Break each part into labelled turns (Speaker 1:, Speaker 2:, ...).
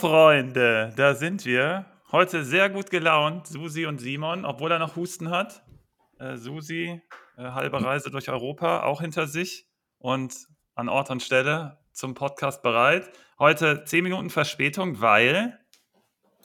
Speaker 1: Freunde, da sind wir. Heute sehr gut gelaunt, Susi und Simon, obwohl er noch Husten hat. Äh, Susi, äh, halbe Reise durch Europa, auch hinter sich und an Ort und Stelle zum Podcast bereit. Heute 10 Minuten Verspätung, weil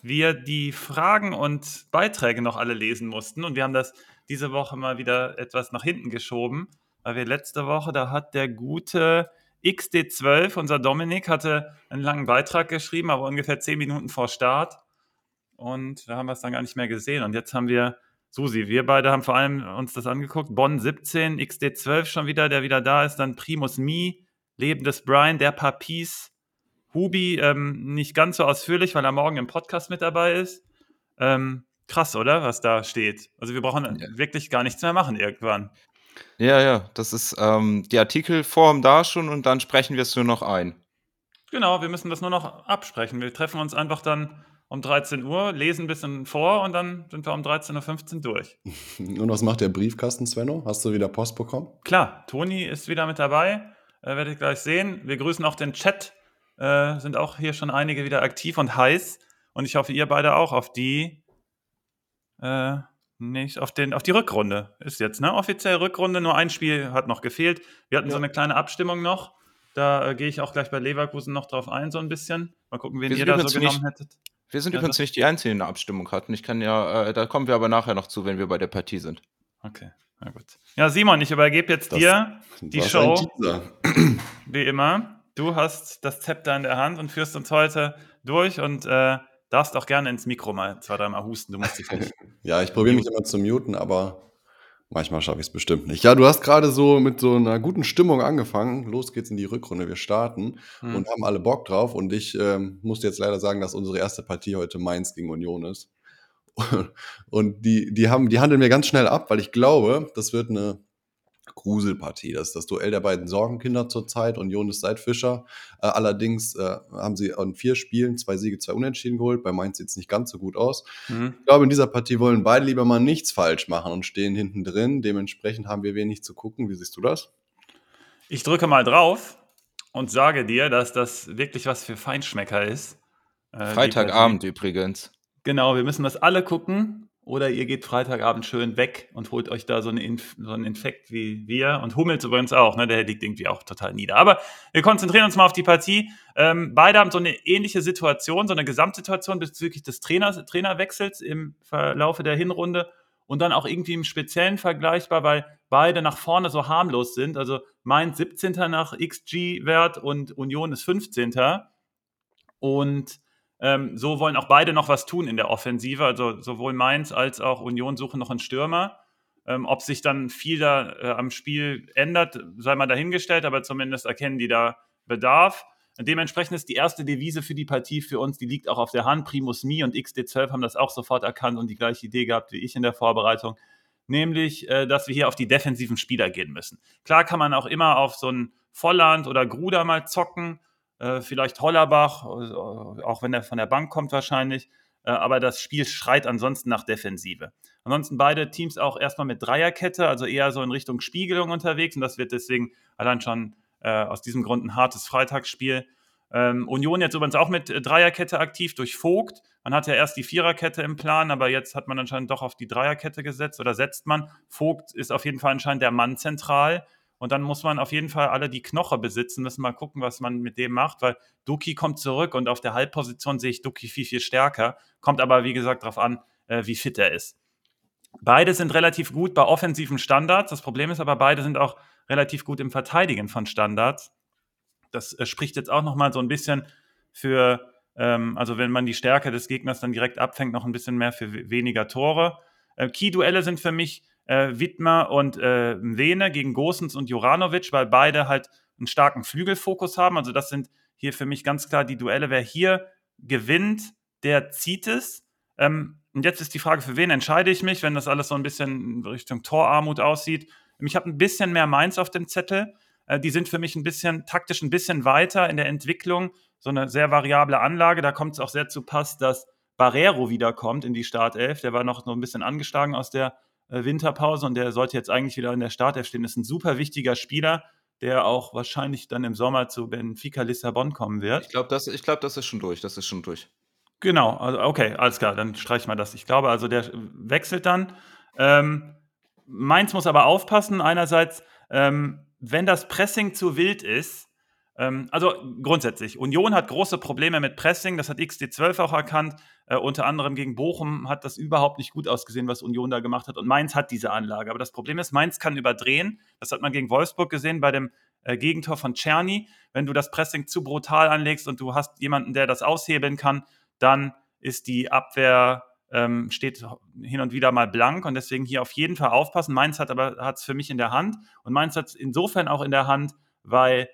Speaker 1: wir die Fragen und Beiträge noch alle lesen mussten und wir haben das diese Woche mal wieder etwas nach hinten geschoben, weil wir letzte Woche, da hat der gute XD12, unser Dominik, hatte einen langen Beitrag geschrieben, aber ungefähr 10 Minuten vor Start und da haben wir es dann gar nicht mehr gesehen und jetzt haben wir Susi, wir beide haben vor allem uns das angeguckt. Bonn 17, XD12 schon wieder, der wieder da ist. Dann Primus Mi, Lebendes Brian, der Papis, Hubi, ähm, nicht ganz so ausführlich, weil er morgen im Podcast mit dabei ist. Ähm, krass, oder? Was da steht. Also wir brauchen ja. wirklich gar nichts mehr machen irgendwann.
Speaker 2: Ja, ja, das ist ähm, die Artikelform da schon und dann sprechen wir es nur noch ein.
Speaker 1: Genau, wir müssen das nur noch absprechen. Wir treffen uns einfach dann um 13 Uhr, lesen ein bisschen vor und dann sind wir um 13.15 Uhr durch.
Speaker 3: Und was macht der Briefkasten, Svenno? Hast du wieder Post bekommen?
Speaker 1: Klar, Toni ist wieder mit dabei, äh, werde ich gleich sehen. Wir grüßen auch den Chat, äh, sind auch hier schon einige wieder aktiv und heiß. Und ich hoffe, ihr beide auch auf die, äh, nicht, auf, den, auf die Rückrunde ist jetzt, ne? Offiziell Rückrunde, nur ein Spiel hat noch gefehlt. Wir hatten ja. so eine kleine Abstimmung noch. Da äh, gehe ich auch gleich bei Leverkusen noch drauf ein, so ein bisschen. Mal gucken, wen ihr da so genommen hättet.
Speaker 2: Wir sind ja, übrigens nicht die Einzigen, die eine Abstimmung hatten. Ich kann ja, äh, da kommen wir aber nachher noch zu, wenn wir bei der Partie sind.
Speaker 1: Okay, na gut. Ja, Simon, ich übergebe jetzt das, dir die Show. Wie immer. Du hast das Zepter in der Hand und führst uns heute durch und äh, darfst auch gerne ins Mikro mal zwei, dreimal husten. Du musst dich nicht.
Speaker 3: ja, ich probiere mich immer zu muten, aber Manchmal schaffe ich es bestimmt nicht. Ja, du hast gerade so mit so einer guten Stimmung angefangen. Los geht's in die Rückrunde. Wir starten hm. und haben alle Bock drauf. Und ich ähm, muss jetzt leider sagen, dass unsere erste Partie heute Mainz gegen Union ist. Und die, die, haben, die handeln mir ganz schnell ab, weil ich glaube, das wird eine Gruselpartie. Das ist das Duell der beiden Sorgenkinder zurzeit und Jonas Seidfischer. Äh, allerdings äh, haben sie an vier Spielen zwei Siege, zwei Unentschieden geholt. Bei Mainz sieht es nicht ganz so gut aus. Mhm. Ich glaube, in dieser Partie wollen beide lieber mal nichts falsch machen und stehen hinten drin. Dementsprechend haben wir wenig zu gucken. Wie siehst du das?
Speaker 1: Ich drücke mal drauf und sage dir, dass das wirklich was für Feinschmecker ist.
Speaker 2: Äh, Freitagabend übrigens.
Speaker 1: Genau, wir müssen das alle gucken. Oder ihr geht Freitagabend schön weg und holt euch da so, eine so einen Infekt wie wir. Und Hummels übrigens auch, ne? der liegt irgendwie auch total nieder. Aber wir konzentrieren uns mal auf die Partie. Ähm, beide haben so eine ähnliche Situation, so eine Gesamtsituation bezüglich des Trainers, Trainerwechsels im Verlaufe der Hinrunde. Und dann auch irgendwie im Speziellen vergleichbar, weil beide nach vorne so harmlos sind. Also Mainz 17. nach XG-Wert und Union ist 15. Und ähm, so wollen auch beide noch was tun in der Offensive. Also sowohl Mainz als auch Union suchen noch einen Stürmer. Ähm, ob sich dann viel da äh, am Spiel ändert, sei mal dahingestellt, aber zumindest erkennen die da Bedarf. Dementsprechend ist die erste Devise für die Partie für uns, die liegt auch auf der Hand. Primus Mi und XD12 haben das auch sofort erkannt und die gleiche Idee gehabt wie ich in der Vorbereitung, nämlich, äh, dass wir hier auf die defensiven Spieler gehen müssen. Klar kann man auch immer auf so ein Volland oder Gruder mal zocken, äh, vielleicht Hollerbach, äh, auch wenn er von der Bank kommt wahrscheinlich. Äh, aber das Spiel schreit ansonsten nach Defensive. Ansonsten beide Teams auch erstmal mit Dreierkette, also eher so in Richtung Spiegelung unterwegs. Und das wird deswegen allein schon äh, aus diesem Grund ein hartes Freitagsspiel. Ähm, Union jetzt übrigens auch mit Dreierkette aktiv durch Vogt. Man hatte ja erst die Viererkette im Plan, aber jetzt hat man anscheinend doch auf die Dreierkette gesetzt oder setzt man. Vogt ist auf jeden Fall anscheinend der Mann zentral. Und dann muss man auf jeden Fall alle die Knoche besitzen, müssen mal gucken, was man mit dem macht, weil Duki kommt zurück und auf der Halbposition sehe ich Duki viel, viel stärker. Kommt aber, wie gesagt, darauf an, äh, wie fit er ist. Beide sind relativ gut bei offensiven Standards. Das Problem ist aber, beide sind auch relativ gut im Verteidigen von Standards. Das äh, spricht jetzt auch nochmal so ein bisschen für, ähm, also wenn man die Stärke des Gegners dann direkt abfängt, noch ein bisschen mehr für weniger Tore. Äh, Key-Duelle sind für mich äh, Wittmer und äh, Vene gegen Gosens und Juranovic, weil beide halt einen starken Flügelfokus haben. Also das sind hier für mich ganz klar die Duelle. Wer hier gewinnt, der zieht es. Ähm, und jetzt ist die Frage, für wen entscheide ich mich, wenn das alles so ein bisschen Richtung Torarmut aussieht. Ich habe ein bisschen mehr Mainz auf dem Zettel. Äh, die sind für mich ein bisschen taktisch ein bisschen weiter in der Entwicklung. So eine sehr variable Anlage. Da kommt es auch sehr zu Pass, dass Barrero wiederkommt in die Startelf. Der war noch so ein bisschen angeschlagen aus der Winterpause und der sollte jetzt eigentlich wieder in der Startelf stehen. Ist ein super wichtiger Spieler, der auch wahrscheinlich dann im Sommer zu Benfica Lissabon kommen wird.
Speaker 2: Ich glaube, das, glaub, das ist schon durch. Das ist schon durch.
Speaker 1: Genau, also okay, alles klar, dann streichen wir das. Ich glaube, also der wechselt dann. Ähm, Mainz muss aber aufpassen. Einerseits, ähm, wenn das Pressing zu wild ist, also grundsätzlich, Union hat große Probleme mit Pressing, das hat XD12 auch erkannt. Äh, unter anderem gegen Bochum hat das überhaupt nicht gut ausgesehen, was Union da gemacht hat. Und Mainz hat diese Anlage. Aber das Problem ist, Mainz kann überdrehen. Das hat man gegen Wolfsburg gesehen bei dem äh, Gegentor von Czerny. Wenn du das Pressing zu brutal anlegst und du hast jemanden, der das aushebeln kann, dann ist die Abwehr ähm, steht hin und wieder mal blank und deswegen hier auf jeden Fall aufpassen. Mainz hat aber hat es für mich in der Hand und Mainz hat es insofern auch in der Hand, weil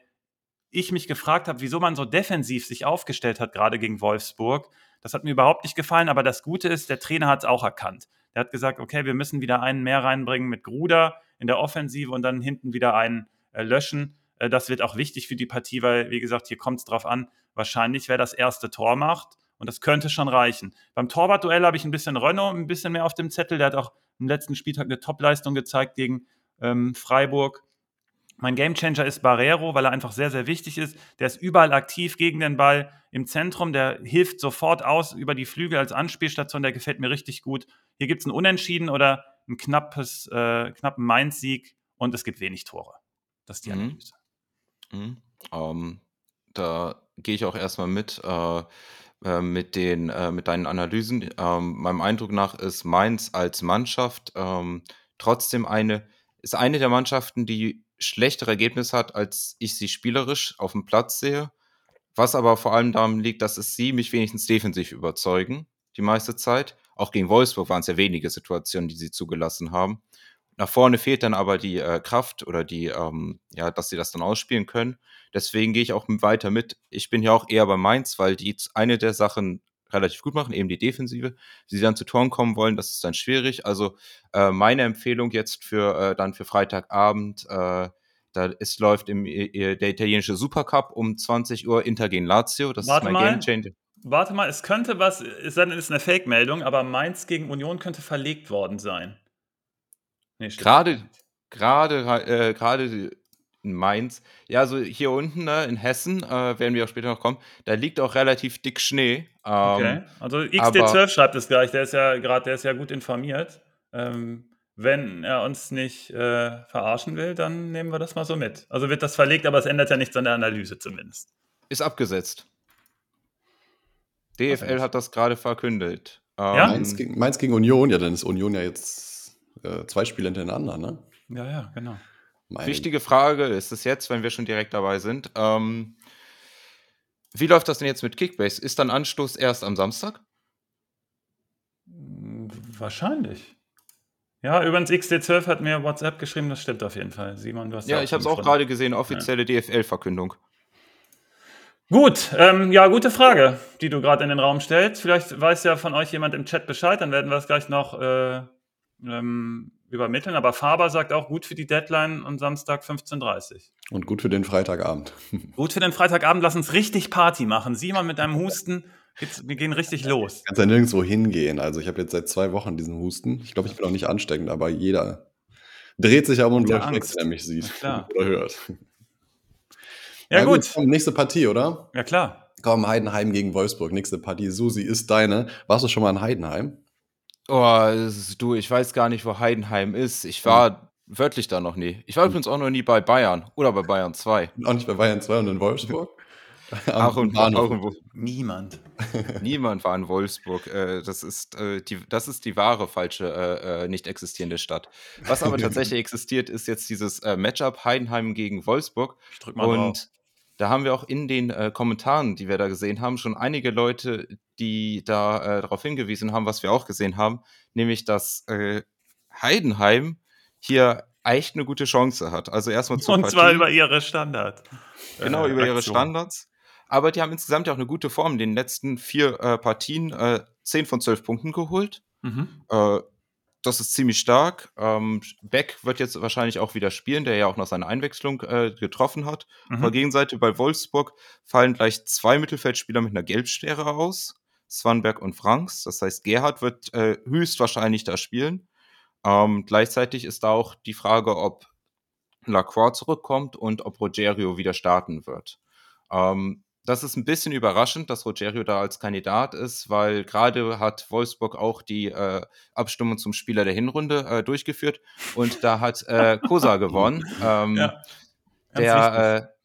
Speaker 1: ich mich gefragt habe, wieso man so defensiv sich aufgestellt hat, gerade gegen Wolfsburg. Das hat mir überhaupt nicht gefallen, aber das Gute ist, der Trainer hat es auch erkannt. Der hat gesagt, okay, wir müssen wieder einen mehr reinbringen mit Gruder in der Offensive und dann hinten wieder einen äh, löschen. Äh, das wird auch wichtig für die Partie, weil, wie gesagt, hier kommt es drauf an, wahrscheinlich, wer das erste Tor macht. Und das könnte schon reichen. Beim Torwartduell habe ich ein bisschen Renault ein bisschen mehr auf dem Zettel. Der hat auch im letzten Spieltag eine Topleistung gezeigt gegen ähm, Freiburg. Mein Gamechanger ist Barrero, weil er einfach sehr, sehr wichtig ist. Der ist überall aktiv gegen den Ball im Zentrum. Der hilft sofort aus über die Flügel als Anspielstation. Der gefällt mir richtig gut. Hier gibt es ein Unentschieden oder einen knappes, äh, knappen Mainz-Sieg und es gibt wenig Tore. Das ist die mhm. Analyse.
Speaker 2: Mhm. Um, da gehe ich auch erstmal mit. Äh, äh, mit, den, äh, mit deinen Analysen. Ähm, meinem Eindruck nach ist Mainz als Mannschaft ähm, trotzdem eine, ist eine der Mannschaften, die schlechtere Ergebnisse hat, als ich sie spielerisch auf dem Platz sehe. Was aber vor allem daran liegt, dass es sie mich wenigstens defensiv überzeugen, die meiste Zeit. Auch gegen Wolfsburg waren es ja wenige Situationen, die sie zugelassen haben. Nach vorne fehlt dann aber die äh, Kraft oder die, ähm, ja, dass sie das dann ausspielen können. Deswegen gehe ich auch weiter mit. Ich bin ja auch eher bei Mainz, weil die eine der Sachen relativ gut machen, eben die Defensive. Sie dann zu Toren kommen wollen, das ist dann schwierig. Also äh, meine Empfehlung jetzt für äh, dann für Freitagabend, äh, da ist, läuft im, der italienische Supercup um 20 Uhr Inter gegen Lazio. Das
Speaker 1: Warte
Speaker 2: ist
Speaker 1: mein Game Warte mal, es könnte was, es ist eine Fake-Meldung, aber Mainz gegen Union könnte verlegt worden sein.
Speaker 2: Nee, gerade, gerade, äh, gerade in Mainz. Ja, also hier unten ne, in Hessen, äh, werden wir auch später noch kommen, da liegt auch relativ dick Schnee.
Speaker 1: Ähm, okay. Also XD12 schreibt es gleich, der ist ja gerade, der ist ja gut informiert. Ähm, wenn er uns nicht äh, verarschen will, dann nehmen wir das mal so mit. Also wird das verlegt, aber es ändert ja nichts an der Analyse zumindest.
Speaker 2: Ist abgesetzt. DFL hat das gerade verkündet.
Speaker 3: Ähm, ja? Mainz, gegen, Mainz gegen Union, ja, dann ist Union ja jetzt äh, zwei Spiele hintereinander, ne?
Speaker 1: Ja, ja, genau.
Speaker 2: Mein Wichtige Frage ist es jetzt, wenn wir schon direkt dabei sind. Ähm, wie läuft das denn jetzt mit Kickbase? Ist dann Anstoß erst am Samstag?
Speaker 1: Wahrscheinlich. Ja, übrigens XD12 hat mir WhatsApp geschrieben, das stimmt auf jeden Fall. Simon, du hast
Speaker 2: ja, ich habe es auch gerade gesehen, offizielle ja. DFL-Verkündung.
Speaker 1: Gut, ähm, ja, gute Frage, die du gerade in den Raum stellst. Vielleicht weiß ja von euch jemand im Chat Bescheid, dann werden wir es gleich noch äh, ähm, übermitteln. Aber Faber sagt auch gut für die Deadline und Samstag 15.30 Uhr.
Speaker 3: Und gut für den Freitagabend.
Speaker 1: gut für den Freitagabend. Lass uns richtig Party machen. Sieh mal mit deinem Husten. Jetzt, wir gehen richtig los.
Speaker 3: Kannst ja nirgendwo hingehen. Also ich habe jetzt seit zwei Wochen diesen Husten. Ich glaube, ich bin auch nicht ansteckend, aber jeder dreht sich um und läuft weg, wenn er mich sieht oder hört.
Speaker 1: Ja, ja gut.
Speaker 3: gut. Nächste Partie, oder?
Speaker 1: Ja, klar.
Speaker 3: Komm, Heidenheim gegen Wolfsburg. Nächste Partie. Susi ist deine. Warst du schon mal in Heidenheim?
Speaker 2: Oh, du, ich weiß gar nicht, wo Heidenheim ist. Ich war hm. wörtlich da noch nie. Ich war übrigens auch noch nie bei Bayern oder bei Bayern 2.
Speaker 3: Auch nicht bei Bayern 2 und in Wolfsburg?
Speaker 2: Auch in, auch in
Speaker 1: Niemand.
Speaker 2: Niemand war in Wolfsburg. Äh, das, ist, äh, die, das ist die wahre falsche, äh, nicht existierende Stadt. Was aber tatsächlich existiert, ist jetzt dieses Matchup Heidenheim gegen Wolfsburg.
Speaker 1: Ich drück mal Und drauf.
Speaker 2: Da haben wir auch in den äh, Kommentaren, die wir da gesehen haben, schon einige Leute, die da äh, darauf hingewiesen haben, was wir auch gesehen haben, nämlich dass äh, Heidenheim hier echt eine gute Chance hat. Also erstmal
Speaker 1: zu Und Partie. zwar über ihre Standards.
Speaker 2: Genau, über ihre Standards. Aber die haben insgesamt ja auch eine gute Form. In den letzten vier äh, Partien äh, 10 von 12 Punkten geholt. Mhm. Das ist ziemlich stark. Ähm, Beck wird jetzt wahrscheinlich auch wieder spielen, der ja auch noch seine Einwechslung äh, getroffen hat. Mhm. Auf der Gegenseite bei Wolfsburg fallen gleich zwei Mittelfeldspieler mit einer Gelbsperre aus. Swanberg und Franks. Das heißt, Gerhard wird äh, höchstwahrscheinlich da spielen. Ähm, gleichzeitig ist da auch die Frage, ob Lacroix zurückkommt und ob Rogerio wieder starten wird. Ähm, das ist ein bisschen überraschend, dass Rogerio da als Kandidat ist, weil gerade hat Wolfsburg auch die äh, Abstimmung zum Spieler der Hinrunde äh, durchgeführt und da hat äh, Kosa gewonnen. Ähm, ja, der äh,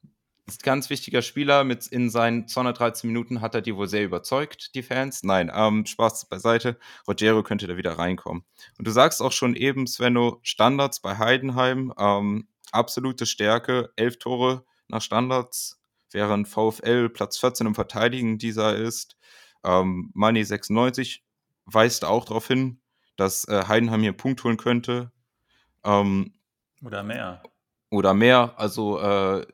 Speaker 2: ist ganz wichtiger Spieler. Mit in seinen 213 Minuten hat er die wohl sehr überzeugt, die Fans. Nein, ähm, Spaß beiseite. Rogerio könnte da wieder reinkommen. Und du sagst auch schon eben, Svenno, Standards bei Heidenheim, ähm, absolute Stärke, elf Tore nach Standards während VfL Platz 14 im Verteidigen dieser ist. Ähm, Money 96 weist auch darauf hin, dass äh, Heidenheim hier einen Punkt holen könnte.
Speaker 1: Ähm, oder mehr.
Speaker 2: Oder mehr. Also äh,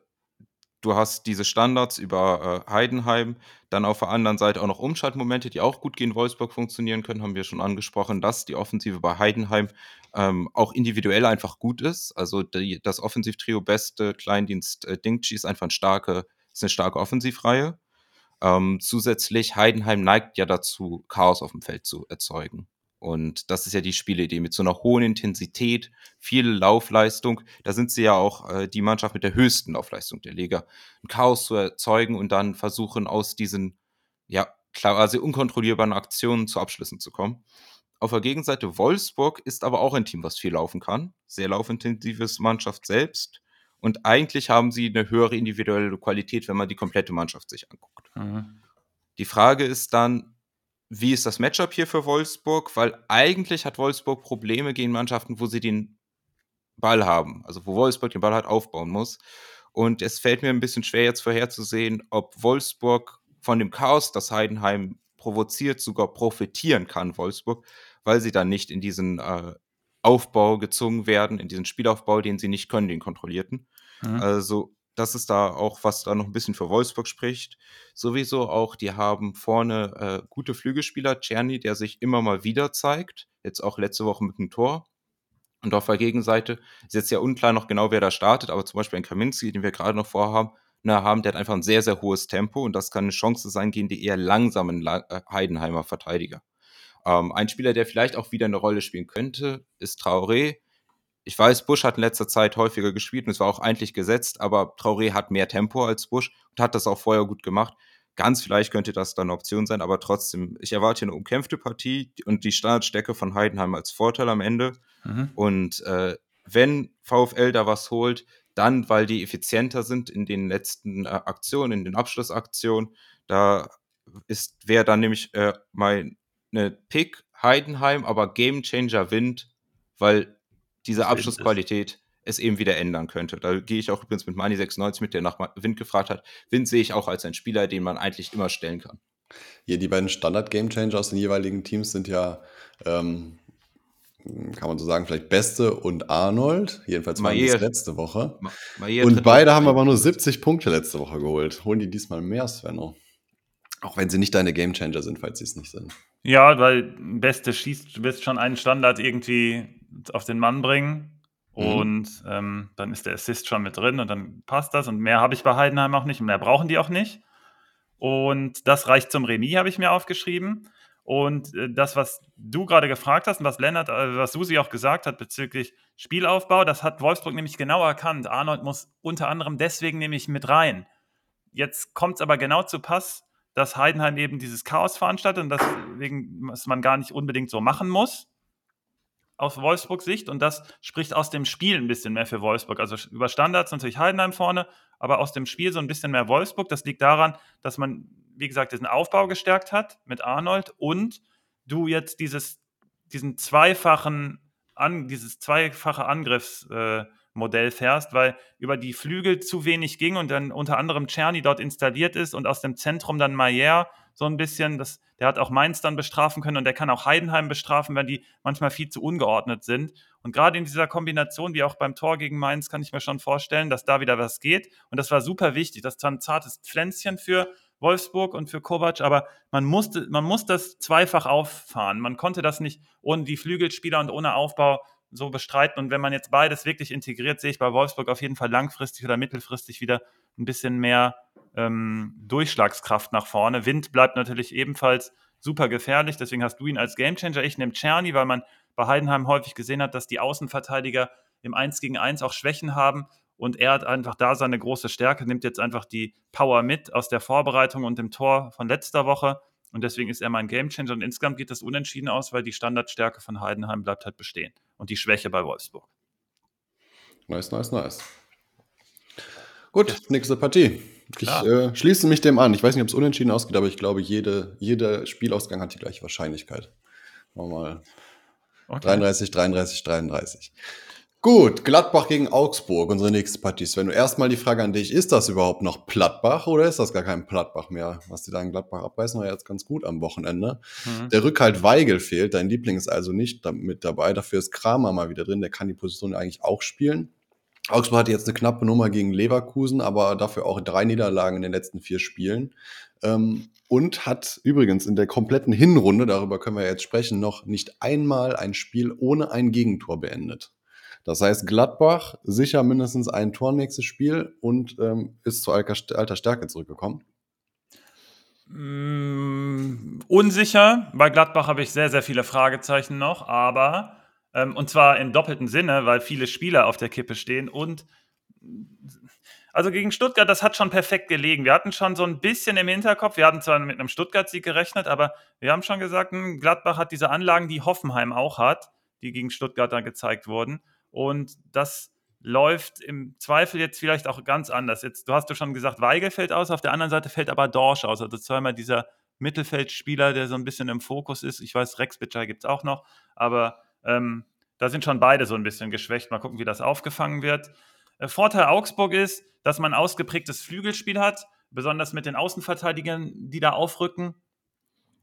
Speaker 2: du hast diese Standards über äh, Heidenheim, dann auf der anderen Seite auch noch Umschaltmomente, die auch gut gegen Wolfsburg funktionieren können, haben wir schon angesprochen, dass die Offensive bei Heidenheim ähm, auch individuell einfach gut ist. Also die, das Offensivtrio Beste, Kleindienst, äh, Dingchi ist einfach ein starke ist eine starke Offensivreihe. Ähm, zusätzlich, Heidenheim neigt ja dazu, Chaos auf dem Feld zu erzeugen. Und das ist ja die Spielidee mit so einer hohen Intensität, viel Laufleistung. Da sind sie ja auch äh, die Mannschaft mit der höchsten Laufleistung der Liga. Ein Chaos zu erzeugen und dann versuchen, aus diesen, ja, quasi unkontrollierbaren Aktionen zu Abschlüssen zu kommen. Auf der Gegenseite Wolfsburg ist aber auch ein Team, was viel laufen kann. Sehr laufintensives Mannschaft selbst. Und eigentlich haben sie eine höhere individuelle Qualität, wenn man die komplette Mannschaft sich anguckt. Mhm. Die Frage ist dann, wie ist das Matchup hier für Wolfsburg? Weil eigentlich hat Wolfsburg Probleme gegen Mannschaften, wo sie den Ball haben, also wo Wolfsburg den Ball halt aufbauen muss. Und es fällt mir ein bisschen schwer jetzt vorherzusehen, ob Wolfsburg von dem Chaos, das Heidenheim provoziert, sogar profitieren kann, Wolfsburg, weil sie dann nicht in diesen äh, Aufbau gezwungen werden, in diesen Spielaufbau, den sie nicht können, den kontrollierten. Mhm. Also, das ist da auch, was da noch ein bisschen für Wolfsburg spricht. Sowieso auch, die haben vorne äh, gute Flügelspieler, Czerny, der sich immer mal wieder zeigt. Jetzt auch letzte Woche mit einem Tor. Und auf der Gegenseite ist jetzt ja unklar noch genau, wer da startet, aber zum Beispiel ein Kaminski, den wir gerade noch vorhaben, na, haben, der hat einfach ein sehr, sehr hohes Tempo und das kann eine Chance sein gegen die eher langsamen äh, Heidenheimer Verteidiger. Ähm, ein Spieler, der vielleicht auch wieder eine Rolle spielen könnte, ist Traoré. Ich weiß, Busch hat in letzter Zeit häufiger gespielt und es war auch eigentlich gesetzt, aber Traoré hat mehr Tempo als Busch und hat das auch vorher gut gemacht. Ganz vielleicht könnte das dann eine Option sein, aber trotzdem, ich erwarte hier eine umkämpfte Partie und die Standardstärke von Heidenheim als Vorteil am Ende. Mhm. Und äh, wenn VfL da was holt, dann, weil die effizienter sind in den letzten äh, Aktionen, in den Abschlussaktionen. Da ist, wäre dann nämlich äh, mein eine Pick Heidenheim, aber Gamechanger Wind, weil diese Abschlussqualität es eben wieder ändern könnte. Da gehe ich auch übrigens mit Mani 96 mit, der nach Wind gefragt hat. Wind sehe ich auch als einen Spieler, den man eigentlich immer stellen kann.
Speaker 3: Hier, die beiden Standard-Gamechanger aus den jeweiligen Teams sind ja, ähm, kann man so sagen, vielleicht Beste und Arnold. Jedenfalls war das letzte Woche. Ma und beide haben aber nur 70 Punkte letzte Woche geholt. Holen die diesmal mehr, Svenno? Auch wenn sie nicht deine Gamechanger sind, falls sie es nicht sind.
Speaker 1: Ja, weil Beste schießt, du wirst schon einen Standard irgendwie auf den Mann bringen. Mhm. Und ähm, dann ist der Assist schon mit drin und dann passt das. Und mehr habe ich bei Heidenheim auch nicht und mehr brauchen die auch nicht. Und das reicht zum Remis, habe ich mir aufgeschrieben. Und äh, das, was du gerade gefragt hast und was Lennart, äh, was Susi auch gesagt hat bezüglich Spielaufbau, das hat Wolfsburg nämlich genau erkannt. Arnold muss unter anderem deswegen nämlich mit rein. Jetzt kommt es aber genau zu Pass, dass Heidenheim eben dieses Chaos veranstaltet und deswegen was man gar nicht unbedingt so machen muss aus Wolfsburgs Sicht und das spricht aus dem Spiel ein bisschen mehr für Wolfsburg. Also über Standards natürlich Heidenheim vorne, aber aus dem Spiel so ein bisschen mehr Wolfsburg. Das liegt daran, dass man, wie gesagt, diesen Aufbau gestärkt hat mit Arnold und du jetzt dieses, diesen zweifachen, an, dieses zweifache Angriffs, äh, Modell fährst, weil über die Flügel zu wenig ging und dann unter anderem Czerny dort installiert ist und aus dem Zentrum dann Maier so ein bisschen, das, der hat auch Mainz dann bestrafen können und der kann auch Heidenheim bestrafen, wenn die manchmal viel zu ungeordnet sind. Und gerade in dieser Kombination, wie auch beim Tor gegen Mainz, kann ich mir schon vorstellen, dass da wieder was geht. Und das war super wichtig. Das war ein zartes Pflänzchen für Wolfsburg und für Kovac, aber man musste, man muss das zweifach auffahren. Man konnte das nicht ohne die Flügelspieler und ohne Aufbau so bestreiten. Und wenn man jetzt beides wirklich integriert, sehe ich bei Wolfsburg auf jeden Fall langfristig oder mittelfristig wieder ein bisschen mehr ähm, Durchschlagskraft nach vorne. Wind bleibt natürlich ebenfalls super gefährlich, deswegen hast du ihn als Gamechanger. Ich nehme Czerny, weil man bei Heidenheim häufig gesehen hat, dass die Außenverteidiger im 1 gegen 1 auch Schwächen haben. Und er hat einfach da seine große Stärke, nimmt jetzt einfach die Power mit aus der Vorbereitung und dem Tor von letzter Woche. Und deswegen ist er mein Gamechanger. Und insgesamt geht das unentschieden aus, weil die Standardstärke von Heidenheim bleibt halt bestehen. Und die Schwäche bei Wolfsburg.
Speaker 3: Nice, nice, nice. Gut, ja. nächste Partie. Ich äh, schließe mich dem an. Ich weiß nicht, ob es unentschieden ausgeht, aber ich glaube, jede, jeder Spielausgang hat die gleiche Wahrscheinlichkeit. Machen wir mal okay. 33, 33, 33. Gut, Gladbach gegen Augsburg, unsere nächste Partie. Sven, erstmal die Frage an dich, ist das überhaupt noch Plattbach oder ist das gar kein Plattbach mehr? Was die da in Gladbach abreißen, war jetzt ganz gut am Wochenende. Mhm. Der Rückhalt Weigel fehlt, dein Liebling ist also nicht mit dabei. Dafür ist Kramer mal wieder drin, der kann die Position eigentlich auch spielen. Augsburg hatte jetzt eine knappe Nummer gegen Leverkusen, aber dafür auch drei Niederlagen in den letzten vier Spielen. Ähm, und hat übrigens in der kompletten Hinrunde, darüber können wir jetzt sprechen, noch nicht einmal ein Spiel ohne ein Gegentor beendet. Das heißt, Gladbach sicher mindestens ein Tor nächstes Spiel und ähm, ist zu alter Stärke zurückgekommen.
Speaker 1: Mm, unsicher. Bei Gladbach habe ich sehr, sehr viele Fragezeichen noch, aber ähm, und zwar im doppelten Sinne, weil viele Spieler auf der Kippe stehen und also gegen Stuttgart, das hat schon perfekt gelegen. Wir hatten schon so ein bisschen im Hinterkopf, wir hatten zwar mit einem Stuttgart-Sieg gerechnet, aber wir haben schon gesagt, hm, Gladbach hat diese Anlagen, die Hoffenheim auch hat, die gegen Stuttgart dann gezeigt wurden. Und das läuft im Zweifel jetzt vielleicht auch ganz anders. Jetzt, du hast du schon gesagt, Weigel fällt aus, auf der anderen Seite fällt aber Dorsch aus. Also zweimal dieser Mittelfeldspieler, der so ein bisschen im Fokus ist. Ich weiß, Rex Bitschei gibt es auch noch, aber ähm, da sind schon beide so ein bisschen geschwächt. Mal gucken, wie das aufgefangen wird. Äh, Vorteil Augsburg ist, dass man ausgeprägtes Flügelspiel hat, besonders mit den Außenverteidigern, die da aufrücken.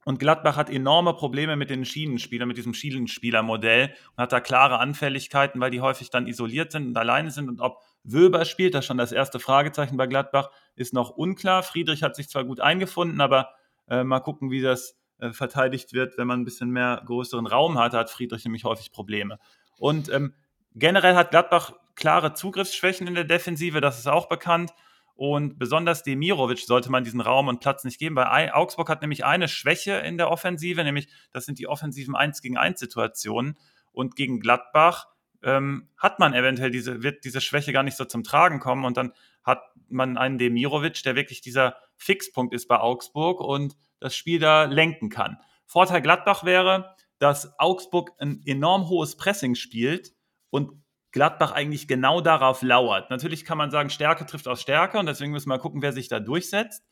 Speaker 1: Und Gladbach hat enorme Probleme mit den Schienenspielern, mit diesem Schienenspielermodell und hat da klare Anfälligkeiten, weil die häufig dann isoliert sind und alleine sind. Und ob Wöber spielt, ist schon das erste Fragezeichen bei Gladbach, ist noch unklar. Friedrich hat sich zwar gut eingefunden, aber äh, mal gucken, wie das äh, verteidigt wird, wenn man ein bisschen mehr größeren Raum hat, hat Friedrich nämlich häufig Probleme. Und ähm, generell hat Gladbach klare Zugriffsschwächen in der Defensive, das ist auch bekannt. Und besonders Demirovic sollte man diesen Raum und Platz nicht geben, weil Augsburg hat nämlich eine Schwäche in der Offensive, nämlich das sind die offensiven 1 gegen 1 Situationen. Und gegen Gladbach ähm, hat man eventuell diese, wird diese Schwäche gar nicht so zum Tragen kommen. Und dann hat man einen Demirovic, der wirklich dieser Fixpunkt ist bei Augsburg und das Spiel da lenken kann. Vorteil Gladbach wäre, dass Augsburg ein enorm hohes Pressing spielt und Gladbach eigentlich genau darauf lauert. Natürlich kann man sagen, Stärke trifft aus Stärke und deswegen müssen wir mal gucken, wer sich da durchsetzt.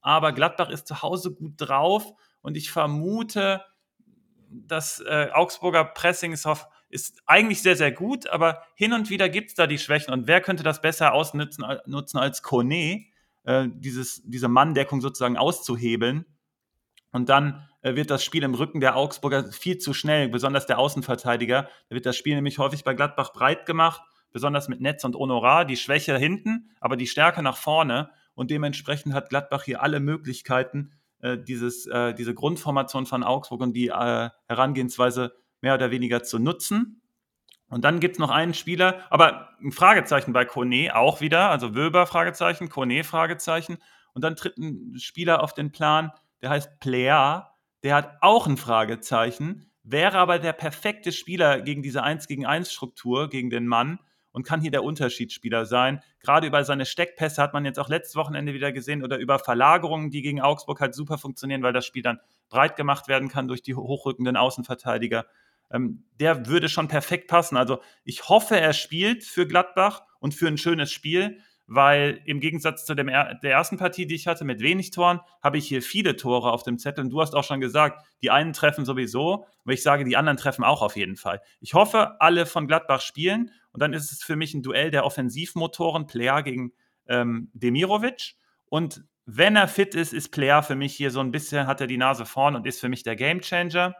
Speaker 1: Aber Gladbach ist zu Hause gut drauf und ich vermute, das äh, Augsburger Pressing ist, auf, ist, eigentlich sehr, sehr gut, aber hin und wieder gibt es da die Schwächen. Und wer könnte das besser ausnutzen nutzen als Kone, äh, dieses, diese Manndeckung sozusagen auszuhebeln? Und dann äh, wird das Spiel im Rücken der Augsburger viel zu schnell, besonders der Außenverteidiger. Da wird das Spiel nämlich häufig bei Gladbach breit gemacht, besonders mit Netz und Honorar. Die Schwäche hinten, aber die Stärke nach vorne. Und dementsprechend hat Gladbach hier alle Möglichkeiten, äh, dieses, äh, diese Grundformation von Augsburg und die äh, Herangehensweise mehr oder weniger zu nutzen. Und dann gibt es noch einen Spieler, aber ein Fragezeichen bei Kone auch wieder, also Wöber Fragezeichen, Kone Fragezeichen. Und dann tritt ein Spieler auf den Plan, der heißt Plea, der hat auch ein Fragezeichen, wäre aber der perfekte Spieler gegen diese 1 gegen 1 Struktur, gegen den Mann und kann hier der Unterschiedsspieler sein. Gerade über seine Steckpässe hat man jetzt auch letztes Wochenende wieder gesehen oder über Verlagerungen, die gegen Augsburg halt super funktionieren, weil das Spiel dann breit gemacht werden kann durch die hochrückenden Außenverteidiger. Ähm, der würde schon perfekt passen. Also ich hoffe, er spielt für Gladbach und für ein schönes Spiel weil im Gegensatz zu dem er der ersten Partie, die ich hatte mit wenig Toren, habe ich hier viele Tore auf dem Zettel. Und du hast auch schon gesagt, die einen treffen sowieso, aber ich sage, die anderen treffen auch auf jeden Fall. Ich hoffe, alle von Gladbach spielen und dann ist es für mich ein Duell der Offensivmotoren, Player gegen ähm, Demirovic. Und wenn er fit ist, ist Player für mich hier so ein bisschen, hat er die Nase vorn und ist für mich der Gamechanger.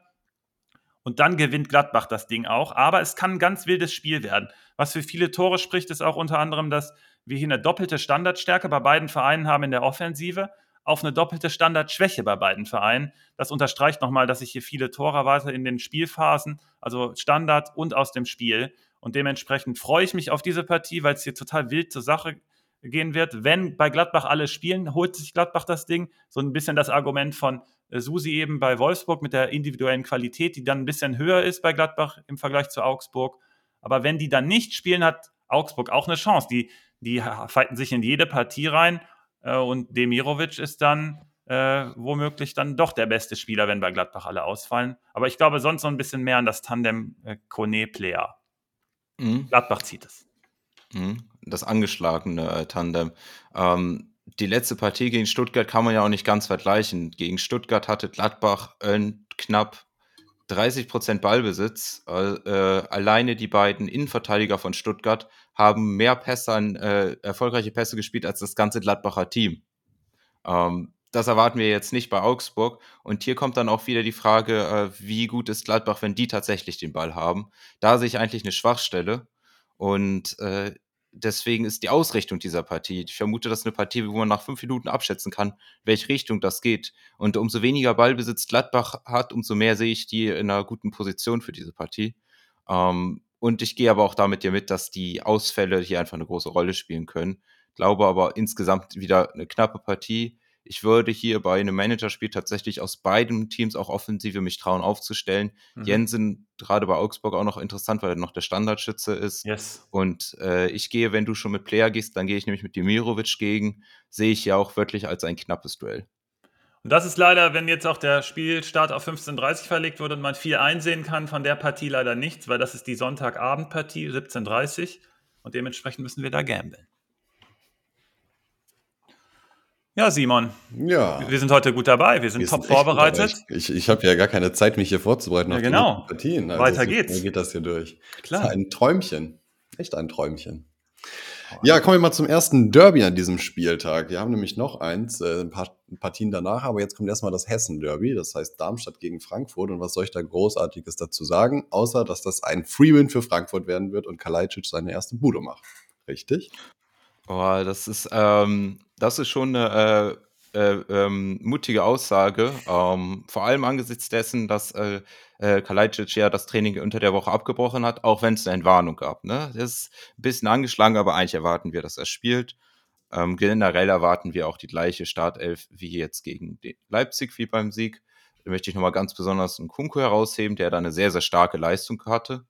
Speaker 1: Und dann gewinnt Gladbach das Ding auch. Aber es kann ein ganz wildes Spiel werden. Was für viele Tore spricht, ist auch unter anderem, dass wir hier eine doppelte Standardstärke bei beiden Vereinen haben in der Offensive, auf eine doppelte Standardschwäche bei beiden Vereinen. Das unterstreicht nochmal, dass ich hier viele Tore erwarte in den Spielphasen, also Standard und aus dem Spiel. Und dementsprechend freue ich mich auf diese Partie, weil es hier total wild zur Sache gehen wird. Wenn bei Gladbach alle spielen, holt sich Gladbach das Ding. So ein bisschen das Argument von äh, Susi eben bei Wolfsburg mit der individuellen Qualität, die dann ein bisschen höher ist bei Gladbach im Vergleich zu Augsburg. Aber wenn die dann nicht spielen, hat Augsburg auch eine Chance. Die, die fighten sich in jede Partie rein äh, und Demirovic ist dann äh, womöglich dann doch der beste Spieler, wenn bei Gladbach alle ausfallen. Aber ich glaube sonst noch ein bisschen mehr an das Tandem äh, Kone-Player. Mhm. Gladbach zieht es.
Speaker 2: Mhm. Das angeschlagene äh, Tandem. Ähm, die letzte Partie gegen Stuttgart kann man ja auch nicht ganz vergleichen. Gegen Stuttgart hatte Gladbach äh, knapp 30 Prozent Ballbesitz. Äh, alleine die beiden Innenverteidiger von Stuttgart haben mehr Pässe an, äh, erfolgreiche Pässe gespielt als das ganze Gladbacher Team. Ähm, das erwarten wir jetzt nicht bei Augsburg. Und hier kommt dann auch wieder die Frage, äh, wie gut ist Gladbach, wenn die tatsächlich den Ball haben. Da sehe ich eigentlich eine Schwachstelle. Und äh, deswegen ist die Ausrichtung dieser Partie. Ich vermute, das ist eine Partie, wo man nach fünf Minuten abschätzen kann, welche Richtung das geht. Und umso weniger Ballbesitz Gladbach hat, umso mehr sehe ich die in einer guten Position für diese Partie. Ähm, und ich gehe aber auch damit dir mit, dass die Ausfälle hier einfach eine große Rolle spielen können. Glaube aber insgesamt wieder eine knappe Partie. Ich würde hier bei einem Managerspiel tatsächlich aus beiden Teams auch Offensive mich trauen aufzustellen. Mhm. Jensen gerade bei Augsburg auch noch interessant, weil er noch der Standardschütze ist.
Speaker 1: Yes.
Speaker 2: Und äh, ich gehe, wenn du schon mit Player gehst, dann gehe ich nämlich mit Demirovic gegen. Sehe ich ja auch wirklich als ein knappes Duell.
Speaker 1: Und das ist leider, wenn jetzt auch der Spielstart auf 15.30 verlegt wurde und man viel einsehen kann, von der Partie leider nichts, weil das ist die Sonntagabendpartie, 17.30 und dementsprechend müssen wir da gambeln. Ja, Simon.
Speaker 3: Ja.
Speaker 1: Wir sind heute gut dabei. Wir sind wir top sind vorbereitet.
Speaker 3: Ich, ich habe ja gar keine Zeit, mich hier vorzubereiten
Speaker 1: ja, auf genau.
Speaker 3: die Partien.
Speaker 1: Also Weiter geht's.
Speaker 3: Dann geht das hier durch.
Speaker 1: Klar.
Speaker 3: Das ist ein Träumchen. Echt ein Träumchen. Ja, kommen wir mal zum ersten Derby an diesem Spieltag. Wir haben nämlich noch eins, äh, ein paar Partien danach, aber jetzt kommt erstmal das Hessen-Derby, das heißt Darmstadt gegen Frankfurt. Und was soll ich da Großartiges dazu sagen? Außer, dass das ein Free-Win für Frankfurt werden wird und Kalajdzic seine erste Bude macht. Richtig?
Speaker 2: Oh, das ist, ähm, das ist schon eine äh, äh, ähm, mutige Aussage. Ähm, vor allem angesichts dessen, dass äh, äh, Kalajdzic ja das Training unter der Woche abgebrochen hat, auch wenn es eine Entwarnung gab. Ne? Das ist ein bisschen angeschlagen, aber eigentlich erwarten wir, dass er spielt. Ähm, generell erwarten wir auch die gleiche Startelf wie jetzt gegen Leipzig wie beim Sieg. Da möchte ich nochmal ganz besonders einen Kunku herausheben, der da eine sehr, sehr starke Leistung hatte.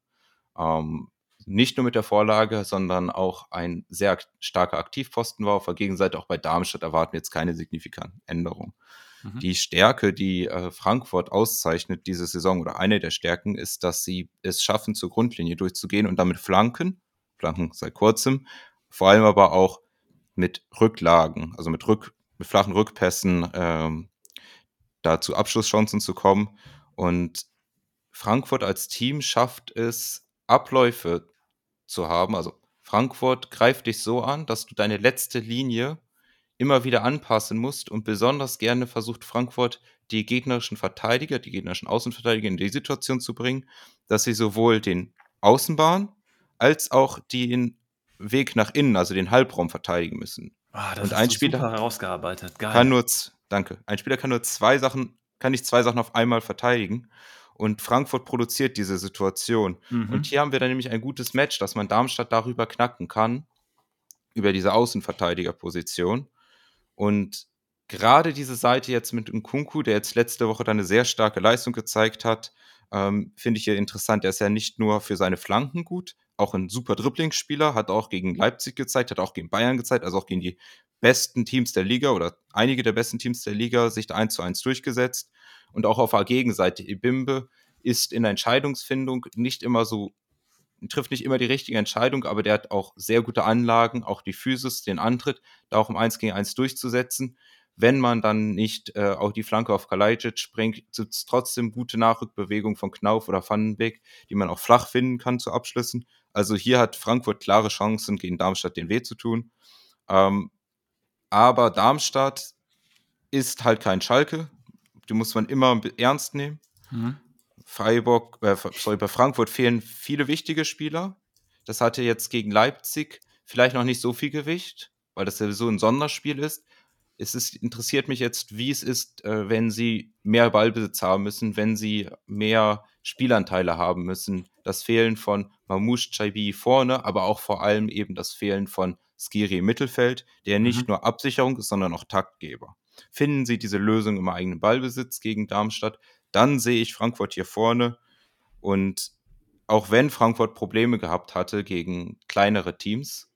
Speaker 2: Ähm, nicht nur mit der Vorlage, sondern auch ein sehr starker Aktivposten war. Auf der Gegenseite auch bei Darmstadt erwarten wir jetzt keine signifikanten Änderungen. Mhm. Die Stärke, die äh, Frankfurt auszeichnet diese Saison oder eine der Stärken, ist, dass sie es schaffen, zur Grundlinie durchzugehen und damit Flanken, Flanken seit kurzem, vor allem aber auch mit Rücklagen, also mit, Rück, mit flachen Rückpässen, ähm, da zu Abschlusschancen zu kommen. Und Frankfurt als Team schafft es, Abläufe zu haben. Also Frankfurt greift dich so an, dass du deine letzte Linie immer wieder anpassen musst und besonders gerne versucht Frankfurt die gegnerischen Verteidiger, die gegnerischen Außenverteidiger in die Situation zu bringen, dass sie sowohl den Außenbahn als auch den Weg nach innen, also den Halbraum verteidigen müssen.
Speaker 1: Ah, das und ein Spieler super herausgearbeitet. Geil.
Speaker 2: Kann nur, danke. Ein Spieler kann nur zwei Sachen, kann nicht zwei Sachen auf einmal verteidigen. Und Frankfurt produziert diese Situation. Mhm. Und hier haben wir dann nämlich ein gutes Match, dass man Darmstadt darüber knacken kann, über diese Außenverteidigerposition. Und gerade diese Seite jetzt mit Nkunku, der jetzt letzte Woche dann eine sehr starke Leistung gezeigt hat, ähm, finde ich hier interessant. Er ist ja nicht nur für seine Flanken gut, auch ein super Dribblingsspieler, hat auch gegen Leipzig gezeigt, hat auch gegen Bayern gezeigt, also auch gegen die besten Teams der Liga oder einige der besten Teams der Liga sich eins zu eins durchgesetzt. Und auch auf der Gegenseite, Ibimbe ist in der Entscheidungsfindung nicht immer so, trifft nicht immer die richtige Entscheidung, aber der hat auch sehr gute Anlagen, auch die Physis, den Antritt, da auch im 1 gegen 1 durchzusetzen. Wenn man dann nicht äh, auch die Flanke auf Kalajdzic springt, gibt es trotzdem gute Nachrückbewegung von Knauf oder Vandenbeek, die man auch flach finden kann zu Abschlüssen. Also hier hat Frankfurt klare Chancen, gegen Darmstadt den Weh zu tun. Ähm, aber Darmstadt ist halt kein Schalke die muss man immer ernst nehmen. Mhm. Freiburg, äh, sorry, bei Frankfurt fehlen viele wichtige Spieler. Das hatte jetzt gegen Leipzig vielleicht noch nicht so viel Gewicht, weil das ja so ein Sonderspiel ist. Es ist, interessiert mich jetzt, wie es ist, äh, wenn sie mehr Ballbesitz haben müssen, wenn sie mehr Spielanteile haben müssen. Das Fehlen von Mamouche Chaibi vorne, aber auch vor allem eben das Fehlen von Skiri im Mittelfeld, der nicht mhm. nur Absicherung ist, sondern auch Taktgeber. Finden sie diese Lösung im eigenen Ballbesitz gegen Darmstadt, dann sehe ich Frankfurt hier vorne und auch wenn Frankfurt Probleme gehabt hatte gegen kleinere Teams,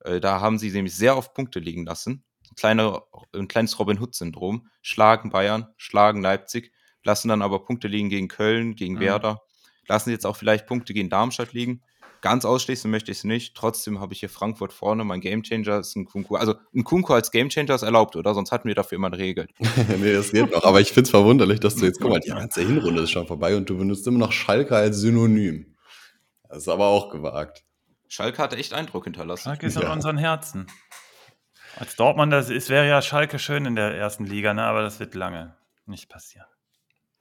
Speaker 2: äh, da haben sie nämlich sehr oft Punkte liegen lassen. Ein, kleine, ein kleines Robin Hood-Syndrom. Schlagen Bayern, schlagen Leipzig, lassen dann aber Punkte liegen gegen Köln, gegen mhm. Werder, lassen jetzt auch vielleicht Punkte gegen Darmstadt liegen. Ganz ausschließen möchte ich es nicht. Trotzdem habe ich hier Frankfurt vorne. Mein Gamechanger ist ein Kunku. Also ein Kunku als Gamechanger ist erlaubt, oder? Sonst hatten wir dafür immer eine Regel.
Speaker 3: nee, das geht noch. Aber ich finde es verwunderlich, dass du jetzt, guck mal, die ganze Hinrunde ist schon vorbei und du benutzt immer noch Schalke als Synonym. Das ist aber auch gewagt.
Speaker 2: Schalke hat echt Eindruck hinterlassen.
Speaker 1: Schalke ist ja. in unseren Herzen. Als Dortmund, das ist, wäre ja Schalke schön in der ersten Liga, ne? aber das wird lange nicht passieren.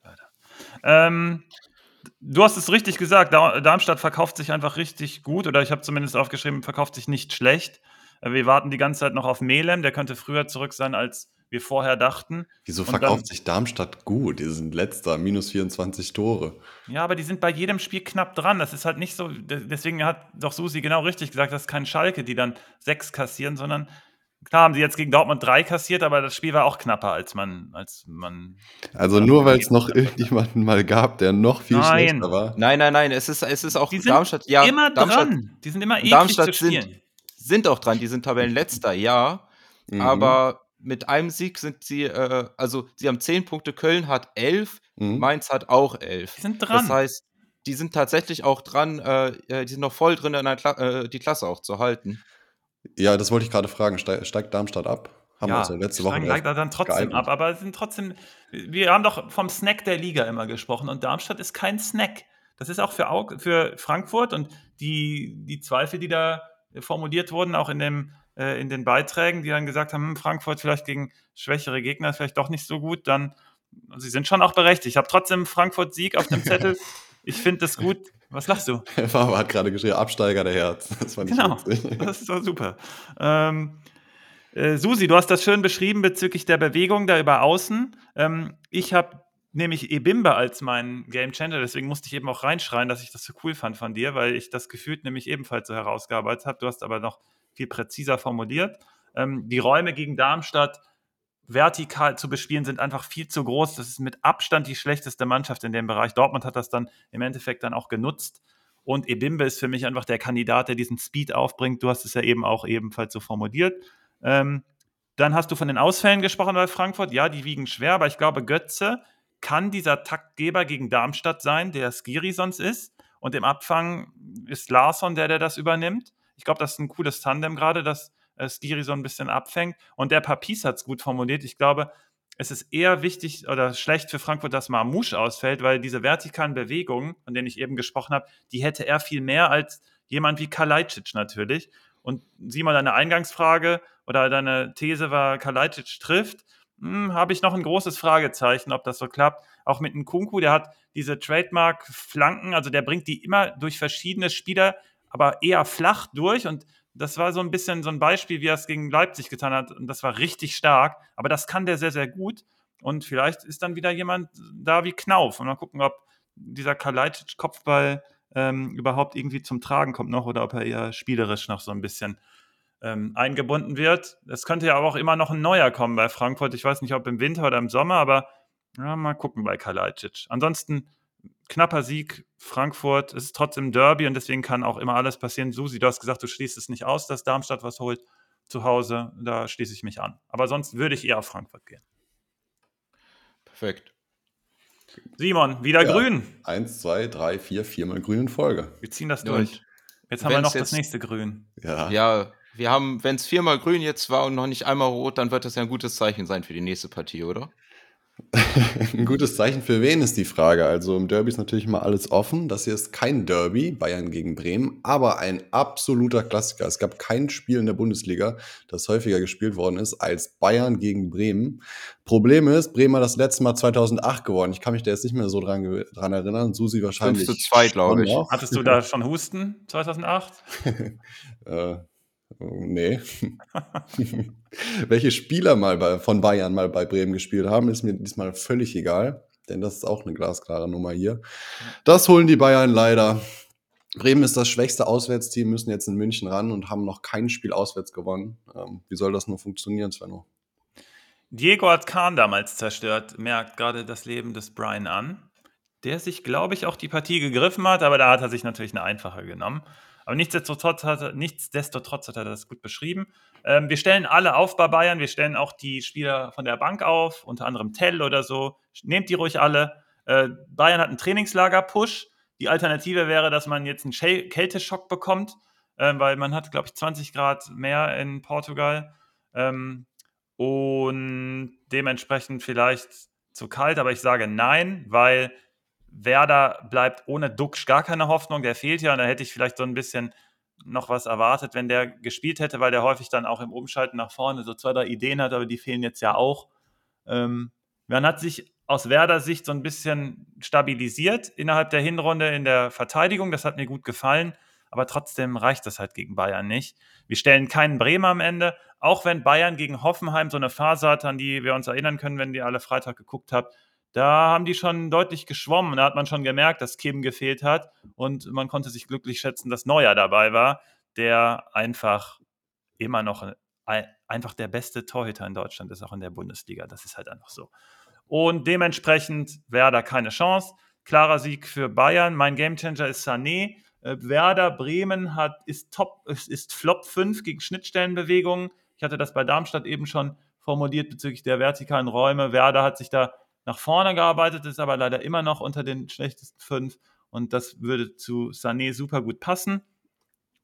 Speaker 1: Leider. Ähm, du hast es richtig gesagt, Darmstadt verkauft sich einfach richtig gut, oder ich habe zumindest aufgeschrieben, verkauft sich nicht schlecht. Äh, wir warten die ganze Zeit noch auf Melem, der könnte früher zurück sein, als wir vorher dachten.
Speaker 3: Wieso verkauft dann, sich Darmstadt gut? Die sind letzter, minus 24 Tore.
Speaker 1: Ja, aber die sind bei jedem Spiel knapp dran. Das ist halt nicht so, deswegen hat doch Susi genau richtig gesagt, das ist kein Schalke, die dann sechs kassieren, sondern Klar haben sie jetzt gegen Dortmund drei kassiert, aber das Spiel war auch knapper, als man. Als man
Speaker 3: also nur weil es noch irgendjemanden mal gab, der noch viel nein. schlechter war.
Speaker 2: Nein, nein, nein, es ist, es ist auch
Speaker 1: die sind Darmstadt. Ja, immer Darmstadt, dran. Die sind immer eklig Darmstadt zu spielen.
Speaker 2: Sind, sind auch dran, die sind Tabellenletzter, ja. Mhm. Aber mit einem Sieg sind sie, äh, also sie haben zehn Punkte, Köln hat elf, mhm. Mainz hat auch elf.
Speaker 1: Die sind dran.
Speaker 2: Das heißt, die sind tatsächlich auch dran, äh, äh die sind noch voll drin, Kla äh, die Klasse auch zu halten.
Speaker 3: Ja, das wollte ich gerade fragen. Steigt Darmstadt ab?
Speaker 1: Haben ja, wir uns ja letzte Woche steigt dann trotzdem geeignet. ab, aber sind trotzdem. Wir haben doch vom Snack der Liga immer gesprochen und Darmstadt ist kein Snack. Das ist auch für, für Frankfurt und die, die Zweifel, die da formuliert wurden, auch in, dem, äh, in den Beiträgen, die dann gesagt haben, hm, Frankfurt vielleicht gegen schwächere Gegner ist vielleicht doch nicht so gut, dann, sie sind schon auch berechtigt. Ich habe trotzdem Frankfurt-Sieg auf dem Zettel. ich finde das gut, was lachst du?
Speaker 3: Faber hat gerade geschrieben, Absteiger der Herz.
Speaker 1: Das fand genau, ich genau, das ist doch super. Ähm, äh, Susi, du hast das schön beschrieben bezüglich der Bewegung da über außen. Ähm, ich habe nämlich Ebimba als meinen Game Changer, deswegen musste ich eben auch reinschreien, dass ich das so cool fand von dir, weil ich das gefühlt nämlich ebenfalls so herausgearbeitet habe. Du hast aber noch viel präziser formuliert. Ähm, die Räume gegen Darmstadt vertikal zu bespielen, sind einfach viel zu groß. Das ist mit Abstand die schlechteste Mannschaft in dem Bereich. Dortmund hat das dann im Endeffekt dann auch genutzt. Und Ebimbe ist für mich einfach der Kandidat, der diesen Speed aufbringt. Du hast es ja eben auch ebenfalls so formuliert. Ähm, dann hast du von den Ausfällen gesprochen bei Frankfurt. Ja, die wiegen schwer, aber ich glaube, Götze kann dieser Taktgeber gegen Darmstadt sein, der Skiri sonst ist. Und im Abfang ist Larsson der, der das übernimmt. Ich glaube, das ist ein cooles Tandem gerade, dass Skiri so ein bisschen abfängt. Und der Papis hat es gut formuliert. Ich glaube, es ist eher wichtig oder schlecht für Frankfurt, dass Marmouche ausfällt, weil diese vertikalen Bewegungen, von denen ich eben gesprochen habe, die hätte er viel mehr als jemand wie Kalajdzic natürlich. Und sieh mal, deine Eingangsfrage oder deine These war, Kalajdzic trifft. Hm, habe ich noch ein großes Fragezeichen, ob das so klappt. Auch mit einem Kunku, der hat diese Trademark-Flanken, also der bringt die immer durch verschiedene Spieler, aber eher flach durch und das war so ein bisschen so ein Beispiel, wie er es gegen Leipzig getan hat. Und das war richtig stark. Aber das kann der sehr, sehr gut. Und vielleicht ist dann wieder jemand da wie Knauf. Und mal gucken, ob dieser Kalajdzic-Kopfball ähm, überhaupt irgendwie zum Tragen kommt noch oder ob er eher spielerisch noch so ein bisschen ähm, eingebunden wird. Es könnte ja auch immer noch ein neuer kommen bei Frankfurt. Ich weiß nicht, ob im Winter oder im Sommer, aber ja, mal gucken bei Kalajdzic. Ansonsten knapper Sieg, Frankfurt, es ist trotzdem Derby und deswegen kann auch immer alles passieren. Susi, du hast gesagt, du schließt es nicht aus, dass Darmstadt was holt zu Hause. Da schließe ich mich an. Aber sonst würde ich eher auf Frankfurt gehen.
Speaker 2: Perfekt.
Speaker 1: Simon, wieder ja, grün.
Speaker 3: Eins, zwei, drei, vier, viermal grün in Folge.
Speaker 1: Wir ziehen das durch. Jetzt haben wir noch das nächste Grün.
Speaker 2: Ja. ja, wir haben, wenn es viermal grün jetzt war und noch nicht einmal rot, dann wird das ja ein gutes Zeichen sein für die nächste Partie, oder?
Speaker 3: Ein gutes Zeichen für wen ist die Frage. Also im Derby ist natürlich mal alles offen. Das hier ist kein Derby, Bayern gegen Bremen, aber ein absoluter Klassiker. Es gab kein Spiel in der Bundesliga, das häufiger gespielt worden ist als Bayern gegen Bremen. Problem ist, Bremen hat das letzte Mal 2008 gewonnen. Ich kann mich da jetzt nicht mehr so dran, dran erinnern. Susi wahrscheinlich. 5
Speaker 2: zu 2, glaube ich.
Speaker 1: Hattest du da schon Husten 2008?
Speaker 3: äh, Nee. Welche Spieler mal bei, von Bayern mal bei Bremen gespielt haben, ist mir diesmal völlig egal, denn das ist auch eine glasklare Nummer hier. Das holen die Bayern leider. Bremen ist das schwächste Auswärtsteam, müssen jetzt in München ran und haben noch kein Spiel auswärts gewonnen. Ähm, wie soll das nur funktionieren, Svenno?
Speaker 1: Diego hat Kahn damals zerstört, merkt gerade das Leben des Brian an. der sich, glaube ich, auch die Partie gegriffen hat, aber da hat er sich natürlich eine einfache genommen. Aber nichtsdestotrotz hat er, nichtsdestotrotz hat er das gut beschrieben. Ähm, wir stellen alle auf bei Bayern. Wir stellen auch die Spieler von der Bank auf, unter anderem Tell oder so. Nehmt die ruhig alle. Äh, Bayern hat einen Trainingslager-Push. Die Alternative wäre, dass man jetzt einen Kälteschock bekommt, äh, weil man hat, glaube ich, 20 Grad mehr in Portugal. Ähm, und dementsprechend vielleicht zu kalt, aber ich sage nein, weil Werder bleibt ohne Duxch gar keine Hoffnung, der fehlt ja und da hätte ich vielleicht so ein bisschen noch was erwartet, wenn der gespielt hätte, weil der häufig dann auch im Umschalten nach vorne so zwei, drei Ideen hat, aber die fehlen jetzt ja auch. Ähm, man hat sich aus Werder Sicht so ein bisschen stabilisiert innerhalb der Hinrunde in der Verteidigung, das hat mir gut gefallen, aber trotzdem reicht das halt gegen Bayern nicht. Wir stellen keinen Bremer am Ende, auch wenn Bayern gegen Hoffenheim so eine Phase hat, an die wir uns erinnern können, wenn ihr alle Freitag geguckt habt, da haben die schon deutlich geschwommen. Da hat man schon gemerkt, dass Kim gefehlt hat. Und man konnte sich glücklich schätzen, dass Neuer dabei war, der einfach immer noch einfach der beste Torhüter in Deutschland ist, auch in der Bundesliga. Das ist halt einfach so. Und dementsprechend Werder keine Chance. Klarer Sieg für Bayern. Mein Gamechanger ist Sané. Äh, Werder Bremen hat, ist Top, ist, ist Flop 5 gegen Schnittstellenbewegungen. Ich hatte das bei Darmstadt eben schon formuliert bezüglich der vertikalen Räume. Werder hat sich da nach vorne gearbeitet, ist aber leider immer noch unter den schlechtesten fünf. Und das würde zu Sané super gut passen.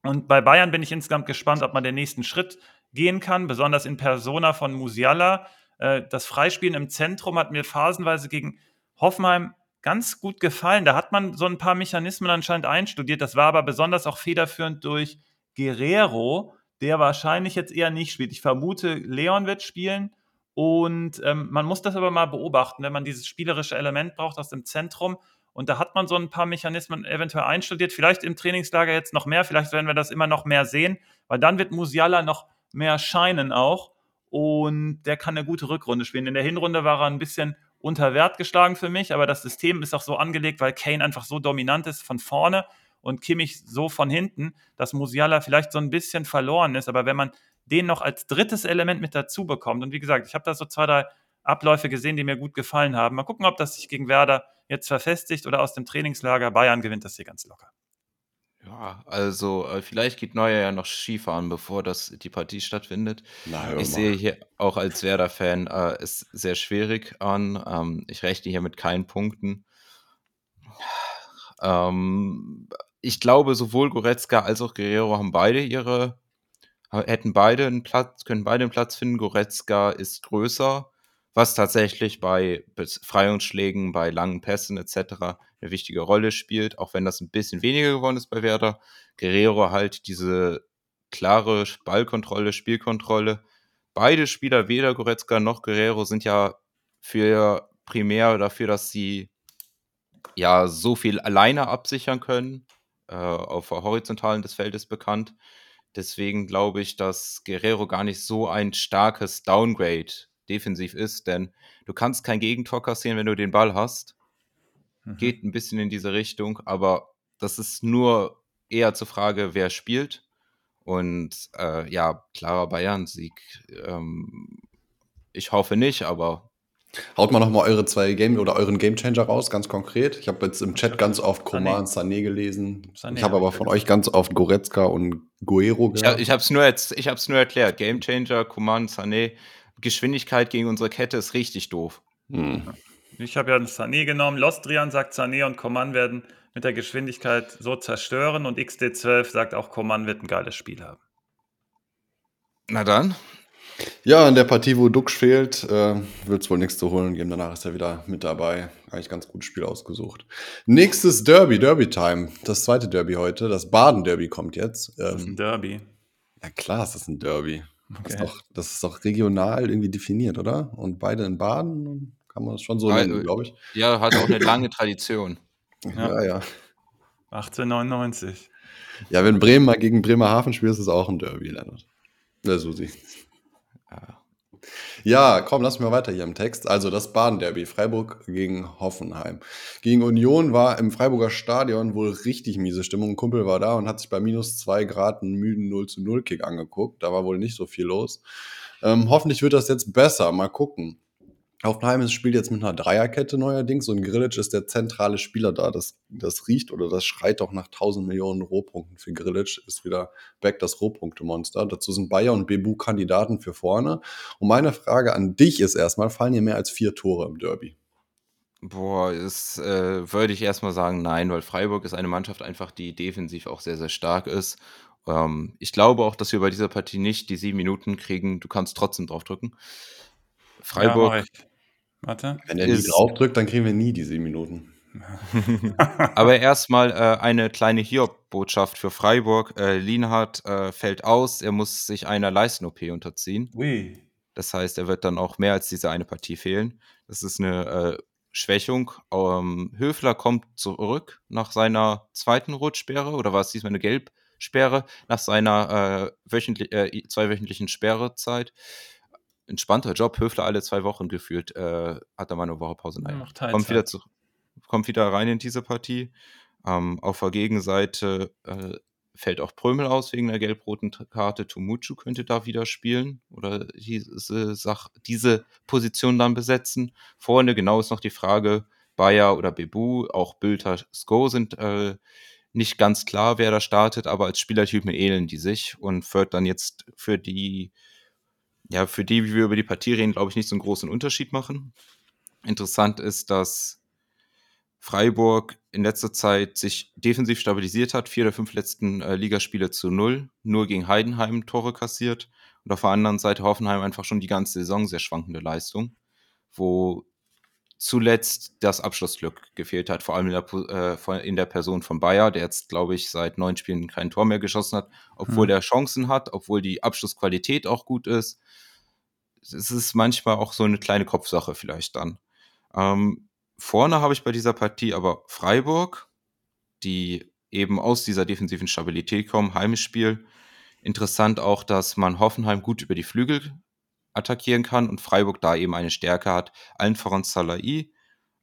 Speaker 1: Und bei Bayern bin ich insgesamt gespannt, ob man den nächsten Schritt gehen kann, besonders in Persona von Musiala. Äh, das Freispielen im Zentrum hat mir phasenweise gegen Hoffenheim ganz gut gefallen. Da hat man so ein paar Mechanismen anscheinend einstudiert. Das war aber besonders auch federführend durch Guerrero, der wahrscheinlich jetzt eher nicht spielt. Ich vermute, Leon wird spielen und ähm, man muss das aber mal beobachten, wenn man dieses spielerische Element braucht aus dem Zentrum. Und da hat man so ein paar Mechanismen eventuell einstudiert. Vielleicht im Trainingslager jetzt noch mehr. Vielleicht werden wir das immer noch mehr sehen, weil dann wird Musiala noch mehr scheinen auch. Und der kann eine gute Rückrunde spielen. In der Hinrunde war er ein bisschen unter Wert geschlagen für mich, aber das System ist auch so angelegt, weil Kane einfach so dominant ist von vorne und Kimmich so von hinten, dass Musiala vielleicht so ein bisschen verloren ist. Aber wenn man den noch als drittes Element mit dazu bekommt. Und wie gesagt, ich habe da so zwei, drei Abläufe gesehen, die mir gut gefallen haben. Mal gucken, ob das sich gegen Werder jetzt verfestigt oder aus dem Trainingslager. Bayern gewinnt das hier ganz locker.
Speaker 2: Ja, also äh, vielleicht geht Neuer ja noch Skifahren, bevor das, die Partie stattfindet. Na, ich sehe hier auch als Werder-Fan äh, es sehr schwierig an. Ähm, ich rechne hier mit keinen Punkten. Ähm, ich glaube, sowohl Goretzka als auch Guerrero haben beide ihre hätten beide einen Platz, können beide einen Platz finden. Goretzka ist größer, was tatsächlich bei Befreiungsschlägen, bei langen Pässen etc. eine wichtige Rolle spielt, auch wenn das ein bisschen weniger geworden ist bei Werder. Guerrero halt diese klare Ballkontrolle, Spielkontrolle. Beide Spieler, weder Goretzka noch Guerrero, sind ja für primär dafür, dass sie ja so viel alleine absichern können, äh, auf der Horizontalen des Feldes bekannt. Deswegen glaube ich, dass Guerrero gar nicht so ein starkes Downgrade defensiv ist, denn du kannst kein Gegentor kassieren, wenn du den Ball hast. Mhm. Geht ein bisschen in diese Richtung, aber das ist nur eher zur Frage, wer spielt. Und äh, ja, klarer Bayern-Sieg. Ähm, ich hoffe nicht, aber
Speaker 3: Haut mal nochmal eure zwei Game oder euren Gamechanger raus, ganz konkret. Ich habe jetzt im Chat ganz oft Coman und Sané gelesen. Sané, ich habe aber von euch ganz oft Goretzka und Guero
Speaker 2: gehört. Ich, habe es nur, nur erklärt. Gamechanger, Coman, Sané. Geschwindigkeit gegen unsere Kette ist richtig doof. Hm.
Speaker 1: Ich habe ja einen Sané genommen. Lostrian sagt, Sané und Coman werden mit der Geschwindigkeit so zerstören und XD12 sagt auch, Coman wird ein geiles Spiel haben.
Speaker 2: Na dann,
Speaker 3: ja, in der Partie, wo Dux fehlt, äh, wird es wohl nichts zu holen geben. Danach ist er wieder mit dabei. Eigentlich ganz gutes Spiel ausgesucht. Nächstes Derby, Derby-Time. Das zweite Derby heute. Das Baden-Derby kommt jetzt.
Speaker 1: Ähm, das ist ein Derby.
Speaker 3: Ja, klar ist das ein Derby. Okay. Das, ist doch, das ist doch regional irgendwie definiert, oder? Und beide in Baden, kann man das schon so nennen, glaube ich.
Speaker 2: Ja, hat auch eine lange Tradition.
Speaker 3: Ja, ja. ja.
Speaker 1: 1899.
Speaker 3: Ja, wenn Bremen mal gegen Bremerhaven spielt, ist es auch ein Derby, Leonard. Ja, so sieht ja, komm, lass mal weiter hier im Text. Also das Baden-Derby, Freiburg gegen Hoffenheim. Gegen Union war im Freiburger Stadion wohl richtig miese Stimmung. Ein Kumpel war da und hat sich bei minus zwei Grad einen müden 0 zu 0 Kick angeguckt. Da war wohl nicht so viel los. Ähm, hoffentlich wird das jetzt besser. Mal gucken. Hoffenheim spielt jetzt mit einer Dreierkette neuerdings und Grillitsch ist der zentrale Spieler da. Das, das riecht oder das schreit doch nach 1000 Millionen Rohpunkten für Grillitsch. Ist wieder back das Rohpunktemonster. Dazu sind Bayer und Bebu Kandidaten für vorne. Und meine Frage an dich ist erstmal, fallen hier mehr als vier Tore im Derby?
Speaker 2: Boah, das äh, würde ich erstmal sagen, nein, weil Freiburg ist eine Mannschaft einfach, die defensiv auch sehr, sehr stark ist. Ähm, ich glaube auch, dass wir bei dieser Partie nicht die sieben Minuten kriegen. Du kannst trotzdem draufdrücken. Freiburg. Ja,
Speaker 1: Warte.
Speaker 3: Wenn er nie draufdrückt, dann kriegen wir nie die sieben Minuten.
Speaker 2: Aber erstmal äh, eine kleine Hiob-Botschaft für Freiburg. Äh, Lienhardt äh, fällt aus, er muss sich einer Leisten-OP unterziehen.
Speaker 1: Ui.
Speaker 2: Das heißt, er wird dann auch mehr als diese eine Partie fehlen. Das ist eine äh, Schwächung. Ähm, Höfler kommt zurück nach seiner zweiten Rotsperre oder war es diesmal eine Gelbsperre nach seiner äh, wöchentlich, äh, zweiwöchentlichen Sperrezeit entspannter Job. Höfler alle zwei Wochen gefühlt äh, hat er mal eine Woche Pause. Nein, kommt, wieder zu, kommt wieder rein in diese Partie. Ähm, auf der Gegenseite äh, fällt auch Prömel aus wegen der gelb-roten Karte. Tumuchu könnte da wieder spielen oder diese, Sach diese Position dann besetzen. Vorne genau ist noch die Frage, Bayer oder Bebu, auch Bülter, Sko sind äh, nicht ganz klar, wer da startet, aber als Spielertypen ähneln die sich und wird dann jetzt für die ja, für die, wie wir über die Partie reden, glaube ich, nicht so einen großen Unterschied machen. Interessant ist, dass Freiburg in letzter Zeit sich defensiv stabilisiert hat, vier der fünf letzten äh, Ligaspiele zu null, nur gegen Heidenheim Tore kassiert. Und auf der anderen Seite Hoffenheim einfach schon die ganze Saison sehr schwankende Leistung, wo zuletzt das Abschlussglück gefehlt hat, vor allem in der, äh, in der Person von Bayer, der jetzt, glaube ich, seit neun Spielen kein Tor mehr geschossen hat, obwohl mhm. er Chancen hat, obwohl die Abschlussqualität auch gut ist. Es ist manchmal auch so eine kleine Kopfsache vielleicht dann. Ähm, vorne habe ich bei dieser Partie aber Freiburg, die eben aus dieser defensiven Stabilität kommen, Heimspiel. Interessant auch, dass man Hoffenheim gut über die Flügel attackieren kann und Freiburg da eben eine Stärke hat. Allen voran Salai,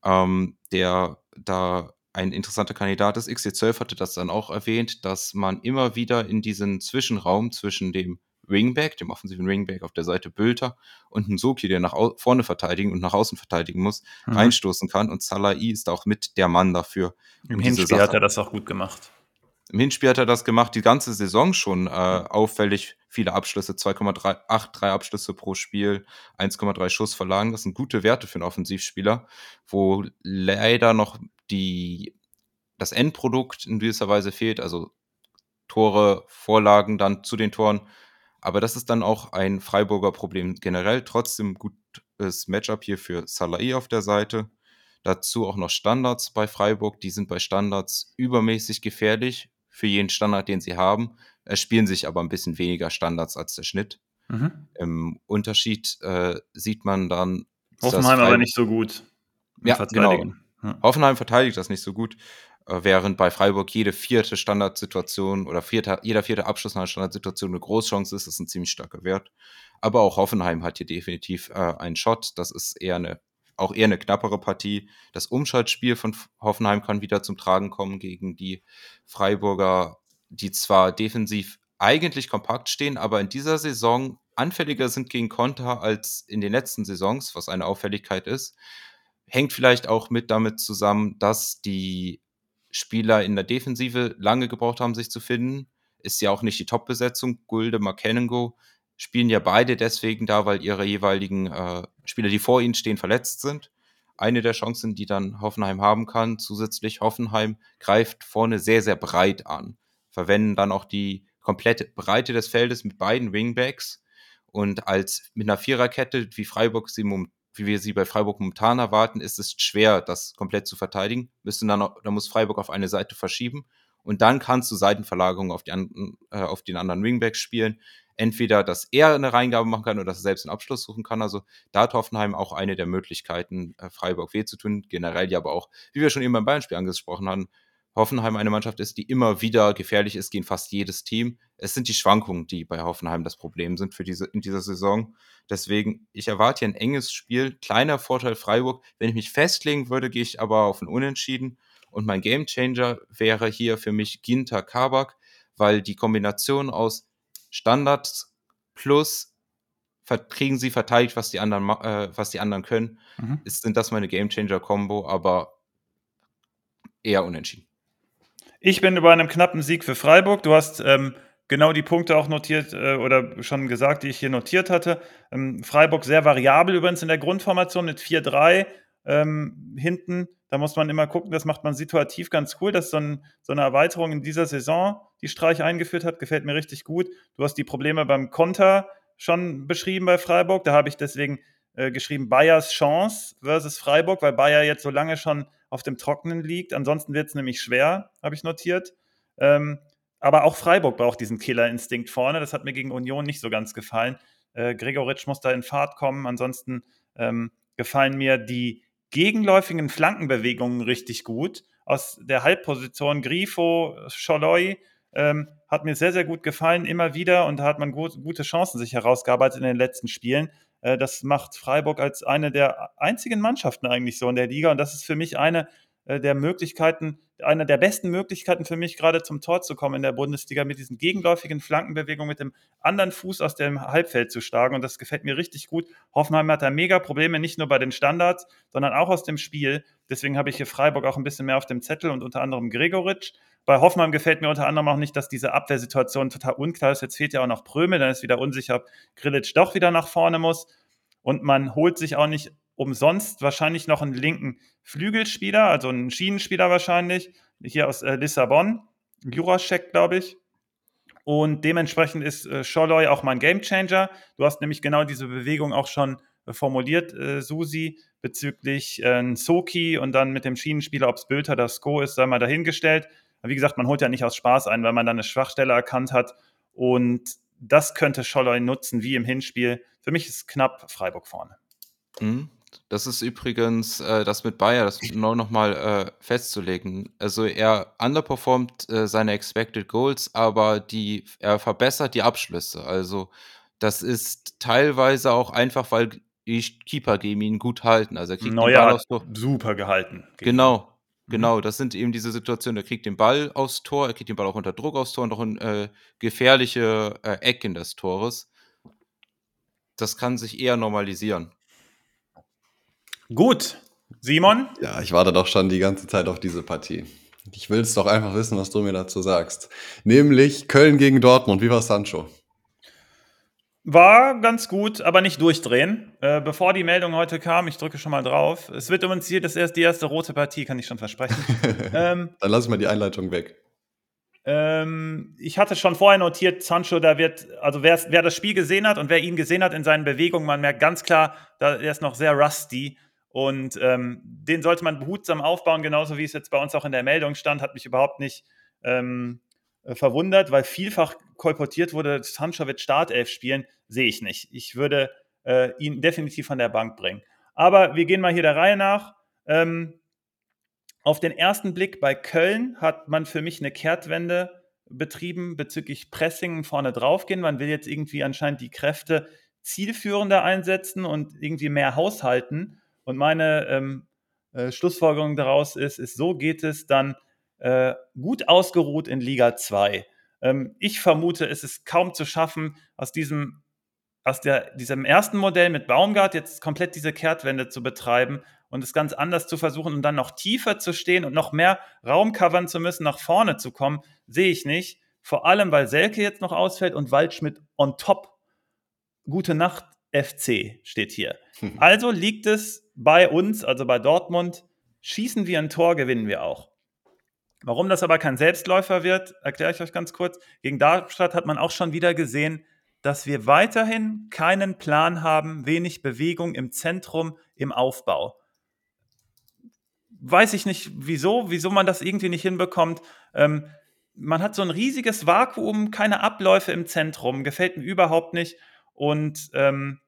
Speaker 2: ähm, der da ein interessanter Kandidat ist. XC12 hatte das dann auch erwähnt, dass man immer wieder in diesen Zwischenraum zwischen dem Wingback, dem offensiven Wingback auf der Seite Bülter und ein Soki, der nach vorne verteidigen und nach außen verteidigen muss, mhm. reinstoßen kann. Und Salai ist auch mit der Mann dafür.
Speaker 1: Im Hinspiel hat er das auch gut gemacht.
Speaker 2: Im Hinspiel hat er das gemacht, die ganze Saison schon äh, auffällig viele Abschlüsse, 2,83 Abschlüsse pro Spiel, 1,3 Schuss verlagen. Das sind gute Werte für einen Offensivspieler, wo leider noch die, das Endprodukt in gewisser Weise fehlt, also Tore, Vorlagen dann zu den Toren. Aber das ist dann auch ein Freiburger Problem generell. Trotzdem gutes Matchup hier für Salai auf der Seite. Dazu auch noch Standards bei Freiburg. Die sind bei Standards übermäßig gefährlich für jeden Standard, den sie haben, äh, spielen sich aber ein bisschen weniger Standards als der Schnitt. Mhm. Im Unterschied äh, sieht man dann.
Speaker 1: Hoffenheim aber nicht so gut.
Speaker 2: Ja, genau. Ja. Hoffenheim verteidigt das nicht so gut, äh, während bei Freiburg jede vierte Standardsituation oder vierte, jeder vierte Abschluss nach einer Standardsituation eine Großchance ist. Das ist ein ziemlich starker Wert. Aber auch Hoffenheim hat hier definitiv äh, einen Shot. Das ist eher eine auch eher eine knappere Partie. Das Umschaltspiel von Hoffenheim kann wieder zum Tragen kommen gegen die Freiburger, die zwar defensiv eigentlich kompakt stehen, aber in dieser Saison anfälliger sind gegen Konter als in den letzten Saisons, was eine Auffälligkeit ist. Hängt vielleicht auch mit damit zusammen, dass die Spieler in der Defensive lange gebraucht haben, sich zu finden. Ist ja auch nicht die Top-Besetzung. Gulde, Makenengo spielen ja beide deswegen da, weil ihre jeweiligen äh, Spieler, die vor ihnen stehen, verletzt sind. Eine der Chancen, die dann Hoffenheim haben kann, zusätzlich Hoffenheim greift vorne sehr, sehr breit an, verwenden dann auch die komplette Breite des Feldes mit beiden Wingbacks und als mit einer Viererkette, wie Freiburg sie wie wir sie bei Freiburg momentan erwarten, ist es schwer, das komplett zu verteidigen. Müssen dann, da muss Freiburg auf eine Seite verschieben und dann kannst du Seitenverlagerungen auf, die an, äh, auf den anderen Wingbacks spielen entweder, dass er eine Reingabe machen kann oder dass er selbst einen Abschluss suchen kann. Also da hat Hoffenheim auch eine der Möglichkeiten, äh, Freiburg weh zu tun. Generell ja aber auch, wie wir schon eben beim Bayern-Spiel angesprochen haben, Hoffenheim eine Mannschaft ist, die immer wieder gefährlich ist gegen fast jedes Team. Es sind die Schwankungen, die bei Hoffenheim das Problem sind für diese, in dieser Saison. Deswegen, ich erwarte hier ein enges Spiel. Kleiner Vorteil Freiburg. Wenn ich mich festlegen würde, gehe ich aber auf ein Unentschieden. Und mein Gamechanger wäre hier für mich Ginter Kabak, weil die Kombination aus Standards plus kriegen sie verteidigt, was die anderen, äh, was die anderen können. Mhm. Ist, sind das meine Gamechanger-Kombo, aber eher unentschieden.
Speaker 1: Ich bin über einem knappen Sieg für Freiburg. Du hast ähm, genau die Punkte auch notiert äh, oder schon gesagt, die ich hier notiert hatte. Ähm, Freiburg sehr variabel übrigens in der Grundformation mit 4-3 ähm, hinten. Da muss man immer gucken, das macht man situativ ganz cool. Das ist so, ein, so, eine Erweiterung in dieser Saison, die Streich eingeführt hat, gefällt mir richtig gut. Du hast die Probleme beim Konter schon beschrieben bei Freiburg. Da habe ich deswegen äh, geschrieben Bayers Chance versus Freiburg, weil Bayer jetzt so lange schon auf dem Trockenen liegt. Ansonsten wird es nämlich schwer, habe ich notiert. Ähm, aber auch Freiburg braucht diesen Killerinstinkt vorne. Das hat mir gegen Union nicht so ganz gefallen. Äh, Gregoritsch muss da in Fahrt kommen. Ansonsten ähm, gefallen mir die gegenläufigen Flankenbewegungen richtig gut. Aus der Halbposition Grifo, Scholoi ähm, hat mir sehr, sehr gut gefallen, immer wieder. Und da hat man gut, gute Chancen sich herausgearbeitet in den letzten Spielen. Äh, das macht Freiburg als eine der einzigen Mannschaften eigentlich so in der Liga. Und das ist für mich eine äh, der Möglichkeiten, eine der besten Möglichkeiten für mich, gerade zum Tor zu kommen in der Bundesliga, mit diesen gegenläufigen Flankenbewegungen, mit dem anderen Fuß aus dem Halbfeld zu schlagen. Und das gefällt mir richtig gut. Hoffenheim hat da mega Probleme, nicht nur bei den Standards, sondern auch aus dem Spiel. Deswegen habe ich hier Freiburg auch ein bisschen mehr auf dem Zettel und unter anderem Gregoritsch. Bei Hoffenheim gefällt mir unter anderem auch nicht, dass diese Abwehrsituation total unklar ist. Jetzt fehlt ja auch noch Prömel, dann ist wieder unsicher, ob Grillitsch doch wieder nach vorne muss. Und man holt sich auch nicht umsonst wahrscheinlich noch einen linken Flügelspieler, also einen Schienenspieler wahrscheinlich, hier aus äh, Lissabon, Jurasek, glaube ich. Und dementsprechend ist äh, Scholloy auch mein Gamechanger. Du hast nämlich genau diese Bewegung auch schon äh, formuliert, äh, Susi, bezüglich äh, Soki und dann mit dem Schienenspieler, ob es Bülter oder Sko ist, sei mal dahingestellt. Aber wie gesagt, man holt ja nicht aus Spaß ein, weil man dann eine Schwachstelle erkannt hat. Und das könnte Scholloy nutzen, wie im Hinspiel. Für mich ist knapp Freiburg vorne.
Speaker 2: Mhm. Das ist übrigens äh, das mit Bayer, das nur noch mal äh, festzulegen. Also er underperformt äh, seine Expected Goals, aber die, er verbessert die Abschlüsse. Also das ist teilweise auch einfach, weil die Keeper gegen ihn gut halten. Also er
Speaker 1: kriegt Neuer den Ball aufs Tor. super gehalten.
Speaker 2: Genau. Genau. Das sind eben diese Situationen. Er kriegt den Ball aufs Tor, er kriegt den Ball auch unter Druck aufs Tor und auch in äh, gefährliche äh, Ecken des Tores. Das kann sich eher normalisieren.
Speaker 1: Gut. Simon?
Speaker 3: Ja, ich warte doch schon die ganze Zeit auf diese Partie. Ich will es doch einfach wissen, was du mir dazu sagst. Nämlich Köln gegen Dortmund. Wie war Sancho?
Speaker 1: War ganz gut, aber nicht durchdrehen. Äh, bevor die Meldung heute kam, ich drücke schon mal drauf. Es wird übrigens hier das erst die erste rote Partie, kann ich schon versprechen.
Speaker 3: ähm, Dann lass ich mal die Einleitung weg.
Speaker 1: Ähm, ich hatte schon vorher notiert, Sancho, da wird, also wer, wer das Spiel gesehen hat und wer ihn gesehen hat in seinen Bewegungen, man merkt ganz klar, da, er ist noch sehr rusty. Und ähm, den sollte man behutsam aufbauen, genauso wie es jetzt bei uns auch in der Meldung stand, hat mich überhaupt nicht ähm, äh, verwundert, weil vielfach kolportiert wurde, Sancho wird Startelf spielen, sehe ich nicht. Ich würde äh, ihn definitiv von der Bank bringen. Aber wir gehen mal hier der Reihe nach. Ähm, auf den ersten Blick bei Köln hat man für mich eine Kehrtwende betrieben bezüglich Pressing vorne draufgehen. Man will jetzt irgendwie anscheinend die Kräfte zielführender einsetzen und irgendwie mehr haushalten. Und meine ähm, äh, Schlussfolgerung daraus ist, ist, so geht es dann äh, gut ausgeruht in Liga 2. Ähm, ich vermute, es ist kaum zu schaffen, aus diesem, aus der, diesem ersten Modell mit Baumgart jetzt komplett diese Kehrtwende zu betreiben und es ganz anders zu versuchen und dann noch tiefer zu stehen und noch mehr Raum covern zu müssen, nach vorne zu kommen, sehe ich nicht. Vor allem, weil Selke jetzt noch ausfällt und Waldschmidt on top. Gute Nacht, FC steht hier. Also liegt es bei uns, also bei Dortmund, schießen wir ein Tor, gewinnen wir auch. Warum das aber kein Selbstläufer wird, erkläre ich euch ganz kurz. Gegen Darmstadt hat man auch schon wieder gesehen, dass wir weiterhin keinen Plan haben, wenig Bewegung im Zentrum, im Aufbau. Weiß ich nicht, wieso, wieso man das irgendwie nicht hinbekommt. Ähm, man hat so ein riesiges Vakuum, keine Abläufe im Zentrum, gefällt mir überhaupt nicht. Und ähm,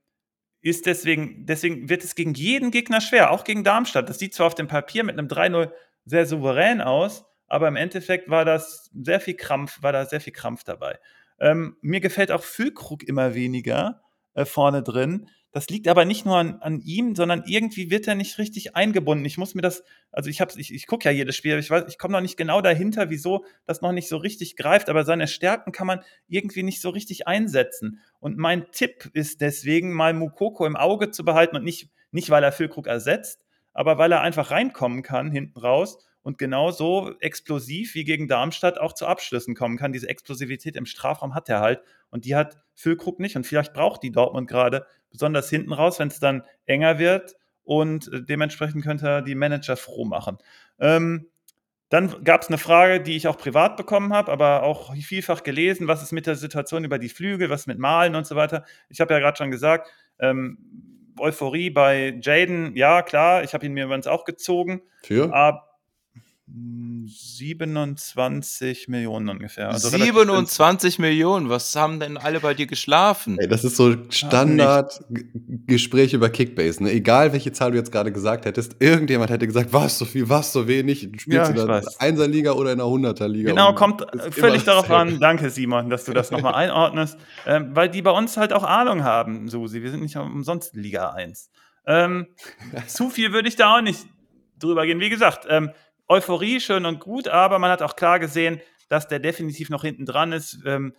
Speaker 1: ist deswegen, deswegen wird es gegen jeden Gegner schwer, auch gegen Darmstadt. Das sieht zwar auf dem Papier mit einem 3-0 sehr souverän aus, aber im Endeffekt war das sehr viel Krampf, war da sehr viel Krampf dabei. Ähm, mir gefällt auch Füllkrug immer weniger. äh, vorne drin. Das liegt aber nicht nur an, an, ihm, sondern irgendwie wird er nicht richtig eingebunden. Ich muss mir das, also ich hab's, ich, ich gucke ja jedes Spiel, ich weiß, ich komme noch nicht genau dahinter, wieso das noch nicht so richtig greift, aber seine Stärken kann man irgendwie nicht so richtig einsetzen. Und mein Tipp ist deswegen, mal Mukoko im Auge zu behalten und nicht, nicht weil er Füllkrug ersetzt, aber weil er einfach reinkommen kann hinten raus und genauso explosiv wie gegen Darmstadt auch zu Abschlüssen kommen kann. Diese Explosivität im Strafraum hat er halt und die hat Füllkrug nicht und vielleicht braucht die Dortmund gerade besonders hinten raus, wenn es dann enger wird und äh, dementsprechend könnte er die Manager froh machen. Ähm, dann gab es eine Frage, die ich auch privat bekommen habe, aber auch vielfach gelesen. Was ist mit der Situation über die Flügel? Was mit Malen und so weiter? Ich habe ja gerade schon gesagt, ähm, Euphorie bei Jaden, ja klar, ich habe ihn mir übrigens auch gezogen.
Speaker 3: Für?
Speaker 1: Aber 27 Millionen ungefähr.
Speaker 2: Also 27 Millionen, was haben denn alle bei dir geschlafen?
Speaker 3: Ey, das ist so Standard-Gespräch über Kickbase. Ne? Egal, welche Zahl du jetzt gerade gesagt hättest, irgendjemand hätte gesagt, was so viel, was so wenig. Du spielst ja, in der Einser-Liga oder in der Hunderter-Liga.
Speaker 1: Genau, kommt völlig darauf an. Danke, Simon, dass du das nochmal einordnest. Ähm, weil die bei uns halt auch Ahnung haben, Susi. Wir sind nicht umsonst Liga 1. Ähm, zu viel würde ich da auch nicht drüber gehen. Wie gesagt, ähm, Euphorie schön und gut, aber man hat auch klar gesehen, dass der definitiv noch hinten dran ist. Ähm,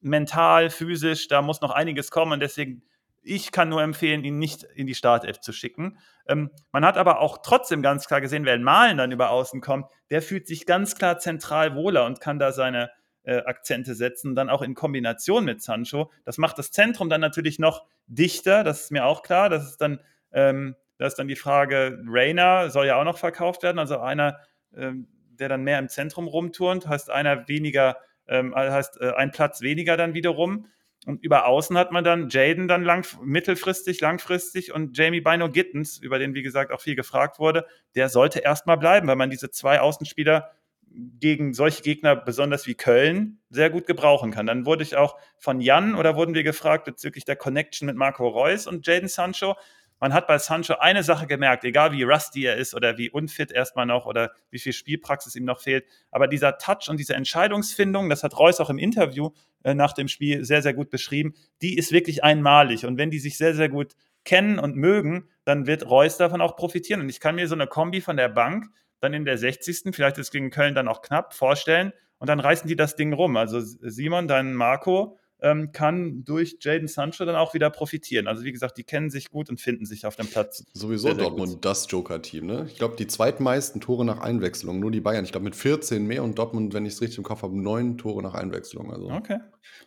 Speaker 1: mental, physisch, da muss noch einiges kommen und deswegen, ich kann nur empfehlen, ihn nicht in die Startelf zu schicken. Ähm, man hat aber auch trotzdem ganz klar gesehen, wer in Malen dann über Außen kommt, der fühlt sich ganz klar zentral wohler und kann da seine äh, Akzente setzen, dann auch in Kombination mit Sancho. Das macht das Zentrum dann natürlich noch dichter, das ist mir auch klar. Das ist dann ähm, da ist dann die Frage, Rainer soll ja auch noch verkauft werden, also einer, ähm, der dann mehr im Zentrum rumturnt, heißt einer weniger, ähm, heißt äh, ein Platz weniger dann wiederum. Und über Außen hat man dann Jaden dann lang, mittelfristig, langfristig und Jamie Bino Gittens, über den wie gesagt auch viel gefragt wurde, der sollte erstmal bleiben, weil man diese zwei Außenspieler gegen solche Gegner, besonders wie Köln, sehr gut gebrauchen kann. Dann wurde ich auch von Jan oder wurden wir gefragt bezüglich der Connection mit Marco Reus und Jaden Sancho man hat bei Sancho eine Sache gemerkt, egal wie rusty er ist oder wie unfit erstmal noch oder wie viel Spielpraxis ihm noch fehlt, aber dieser Touch und diese Entscheidungsfindung, das hat Reus auch im Interview äh, nach dem Spiel sehr, sehr gut beschrieben, die ist wirklich einmalig. Und wenn die sich sehr, sehr gut kennen und mögen, dann wird Reus davon auch profitieren. Und ich kann mir so eine Kombi von der Bank dann in der 60. vielleicht ist gegen Köln dann auch knapp vorstellen und dann reißen die das Ding rum. Also Simon, dein Marco, ähm, kann durch Jaden Sancho dann auch wieder profitieren. Also wie gesagt, die kennen sich gut und finden sich auf dem Platz.
Speaker 3: Sowieso sehr, sehr Dortmund gut. das Joker-Team. Ne? Ich glaube, die zweitmeisten Tore nach Einwechslung, nur die Bayern. Ich glaube mit 14 mehr und Dortmund, wenn ich es richtig im Kopf habe, neun Tore nach Einwechslung. Also
Speaker 1: okay.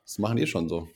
Speaker 3: Das machen die schon so.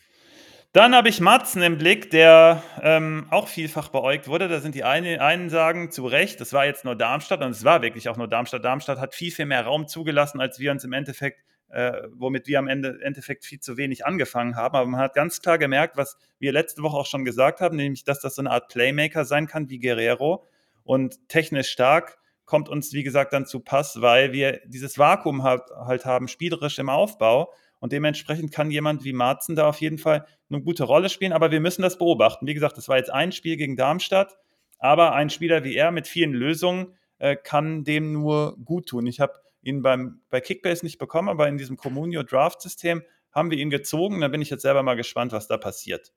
Speaker 1: Dann habe ich Matzen im Blick, der ähm, auch vielfach beäugt wurde. Da sind die einen, einen sagen zu Recht, das war jetzt nur Darmstadt und es war wirklich auch nur Darmstadt. Darmstadt hat viel, viel mehr Raum zugelassen, als wir uns im Endeffekt äh, womit wir am Ende, Endeffekt viel zu wenig angefangen haben. Aber man hat ganz klar gemerkt, was wir letzte Woche auch schon gesagt haben, nämlich, dass das so eine Art Playmaker sein kann wie Guerrero und technisch stark kommt uns, wie gesagt, dann zu Pass, weil wir dieses Vakuum halt, halt haben, spielerisch im Aufbau. Und dementsprechend kann jemand wie Marzen da auf jeden Fall eine gute Rolle spielen. Aber wir müssen das beobachten. Wie gesagt, das war jetzt ein Spiel gegen Darmstadt. Aber ein Spieler wie er mit vielen Lösungen äh, kann dem nur gut tun. Ich habe ihn beim, bei Kickbase nicht bekommen, aber in diesem Communio Draft System haben wir ihn gezogen. Da bin ich jetzt selber mal gespannt, was da passiert.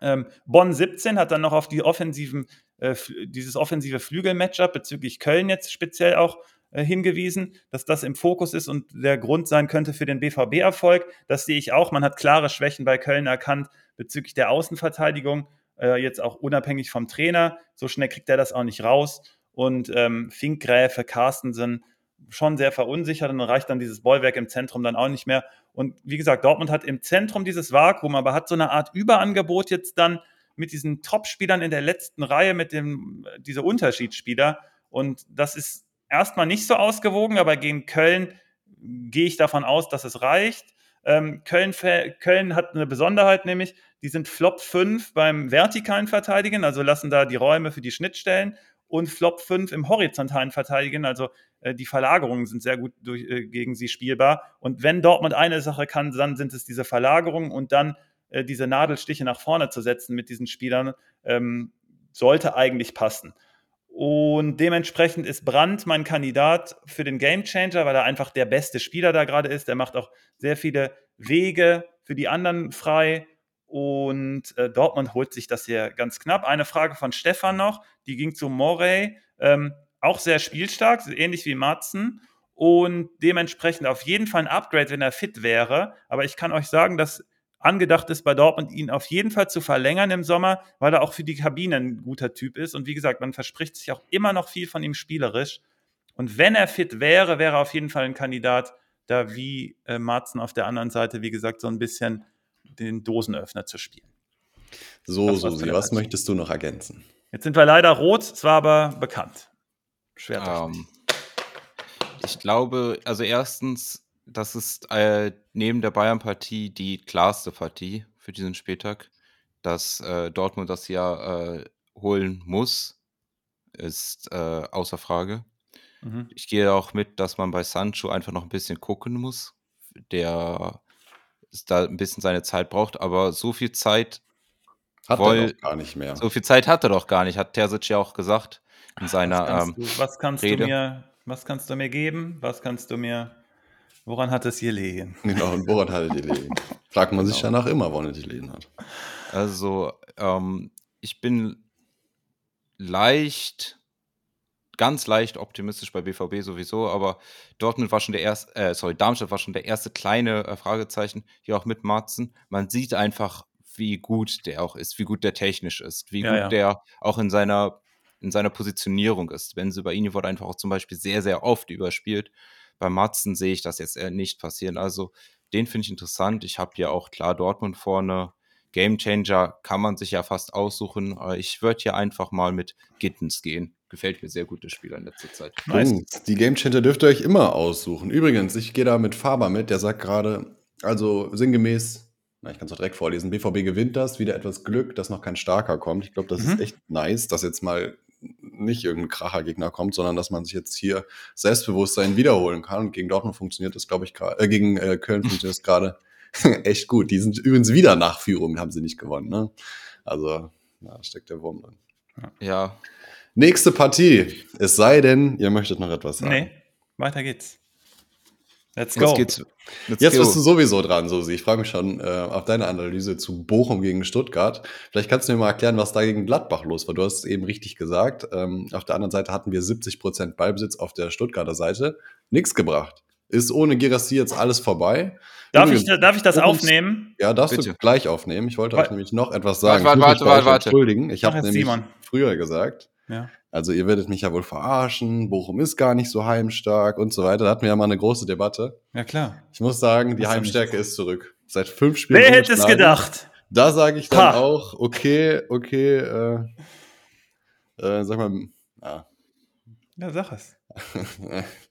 Speaker 1: Ähm, Bonn 17 hat dann noch auf die offensiven, äh, dieses offensive Flügel-Matchup bezüglich Köln jetzt speziell auch äh, hingewiesen, dass das im Fokus ist und der Grund sein könnte für den BVB-Erfolg. Das sehe ich auch. Man hat klare Schwächen bei Köln erkannt bezüglich der Außenverteidigung, äh, jetzt auch unabhängig vom Trainer. So schnell kriegt er das auch nicht raus. Und ähm, Finkgräfe, Carstensen, schon sehr verunsichert und dann reicht dann dieses Bollwerk im Zentrum dann auch nicht mehr. Und wie gesagt, Dortmund hat im Zentrum dieses Vakuum, aber hat so eine Art Überangebot jetzt dann mit diesen Top-Spielern in der letzten Reihe, mit dem, diese Unterschiedsspieler. Und das ist erstmal nicht so ausgewogen, aber gegen Köln gehe ich davon aus, dass es reicht. Ähm, Köln, Köln hat eine Besonderheit, nämlich die sind Flop 5 beim vertikalen Verteidigen, also lassen da die Räume für die Schnittstellen und Flop 5 im horizontalen Verteidigen. Also äh, die Verlagerungen sind sehr gut durch, äh, gegen sie spielbar. Und wenn Dortmund eine Sache kann, dann sind es diese Verlagerungen und dann äh, diese Nadelstiche nach vorne zu setzen mit diesen Spielern, ähm, sollte eigentlich passen. Und dementsprechend ist Brandt mein Kandidat für den Gamechanger, weil er einfach der beste Spieler da gerade ist. Er macht auch sehr viele Wege für die anderen frei und äh, Dortmund holt sich das hier ganz knapp. Eine Frage von Stefan noch, die ging zu Morey. Ähm, auch sehr spielstark, ähnlich wie Matzen. Und dementsprechend auf jeden Fall ein Upgrade, wenn er fit wäre. Aber ich kann euch sagen, dass angedacht ist bei Dortmund, ihn auf jeden Fall zu verlängern im Sommer, weil er auch für die Kabine ein guter Typ ist. Und wie gesagt, man verspricht sich auch immer noch viel von ihm spielerisch. Und wenn er fit wäre, wäre er auf jeden Fall ein Kandidat, da wie äh, Marzen auf der anderen Seite, wie gesagt, so ein bisschen den Dosenöffner zu spielen.
Speaker 3: So, Susi, was möchtest du noch ergänzen?
Speaker 1: Jetzt sind wir leider rot, es war aber bekannt. Schwer. Um, ähm,
Speaker 2: ich glaube, also erstens, das ist äh, neben der Bayern-Partie die klarste Partie für diesen Spieltag. Dass äh, Dortmund das ja äh, holen muss, ist äh, außer Frage. Mhm. Ich gehe auch mit, dass man bei Sancho einfach noch ein bisschen gucken muss. Der da ein bisschen seine Zeit braucht, aber so viel Zeit
Speaker 3: hat woll, er doch gar nicht mehr.
Speaker 2: So viel Zeit hat er doch gar nicht, hat Terzic ja auch gesagt in seiner
Speaker 1: was kannst, ähm, du, was kannst Rede. Du mir, was kannst du mir geben? Was kannst du mir, woran hat es gelegen?
Speaker 3: Genau, und woran hat es gelegen? Fragt man genau. sich danach immer, woran es gelegen hat.
Speaker 2: Also, ähm, ich bin leicht ganz leicht optimistisch bei BVB sowieso, aber Dortmund war schon der erste, äh, sorry, Darmstadt war schon der erste kleine äh, Fragezeichen, hier auch mit Marzen. Man sieht einfach, wie gut der auch ist, wie gut der technisch ist, wie ja, gut ja. der auch in seiner, in seiner Positionierung ist. Wenn sie bei ihnen wurde einfach auch zum Beispiel sehr, sehr oft überspielt. Bei Matzen sehe ich das jetzt eher nicht passieren. Also den finde ich interessant. Ich habe ja auch klar Dortmund vorne. Gamechanger kann man sich ja fast aussuchen. Ich würde hier einfach mal mit Gittens gehen. Gefällt mir sehr gut, das Spiel in letzter Zeit.
Speaker 3: Nice. Die Gamechanger dürft ihr euch immer aussuchen. Übrigens, ich gehe da mit Faber mit, der sagt gerade, also sinngemäß, na, ich kann es auch direkt vorlesen, BVB gewinnt das, wieder etwas Glück, dass noch kein Starker kommt. Ich glaube, das mhm. ist echt nice, dass jetzt mal nicht irgendein Krachergegner kommt, sondern dass man sich jetzt hier Selbstbewusstsein wiederholen kann. Und gegen Dortmund funktioniert das, glaube ich, gerade, äh, gegen äh, Köln funktioniert das gerade echt gut. Die sind übrigens wieder nach Führung, haben sie nicht gewonnen. Ne? Also, da steckt der Wurm drin.
Speaker 2: Ja.
Speaker 3: Nächste Partie. Es sei denn, ihr möchtet noch etwas sagen. Nee,
Speaker 1: weiter geht's. Let's go. Jetzt, geht's,
Speaker 3: let's Jetzt go. bist du sowieso dran, Susi. Ich frage mich schon äh, auf deine Analyse zu Bochum gegen Stuttgart. Vielleicht kannst du mir mal erklären, was da gegen Gladbach los war. Du hast es eben richtig gesagt. Ähm, auf der anderen Seite hatten wir 70% Ballbesitz auf der Stuttgarter Seite. Nichts gebracht. Ist ohne Girassi jetzt alles vorbei?
Speaker 1: Darf, ich, darf ich das aufnehmen?
Speaker 3: Ja, darfst Bitte. du gleich aufnehmen. Ich wollte euch nämlich noch etwas sagen.
Speaker 2: Warte, warte, warte, warte.
Speaker 3: Entschuldigen. Ich habe nämlich Simon. früher gesagt, ja. Also ihr werdet mich ja wohl verarschen, Bochum ist gar nicht so heimstark und so weiter. Da hatten wir ja mal eine große Debatte.
Speaker 1: Ja, klar.
Speaker 3: Ich muss sagen, die Heimstärke ist zurück. Seit fünf Spielen.
Speaker 1: Wer hätte es gedacht?
Speaker 3: Da sage ich dann ha. auch, okay, okay, äh, äh, sag mal, ja.
Speaker 1: Ja, sag es.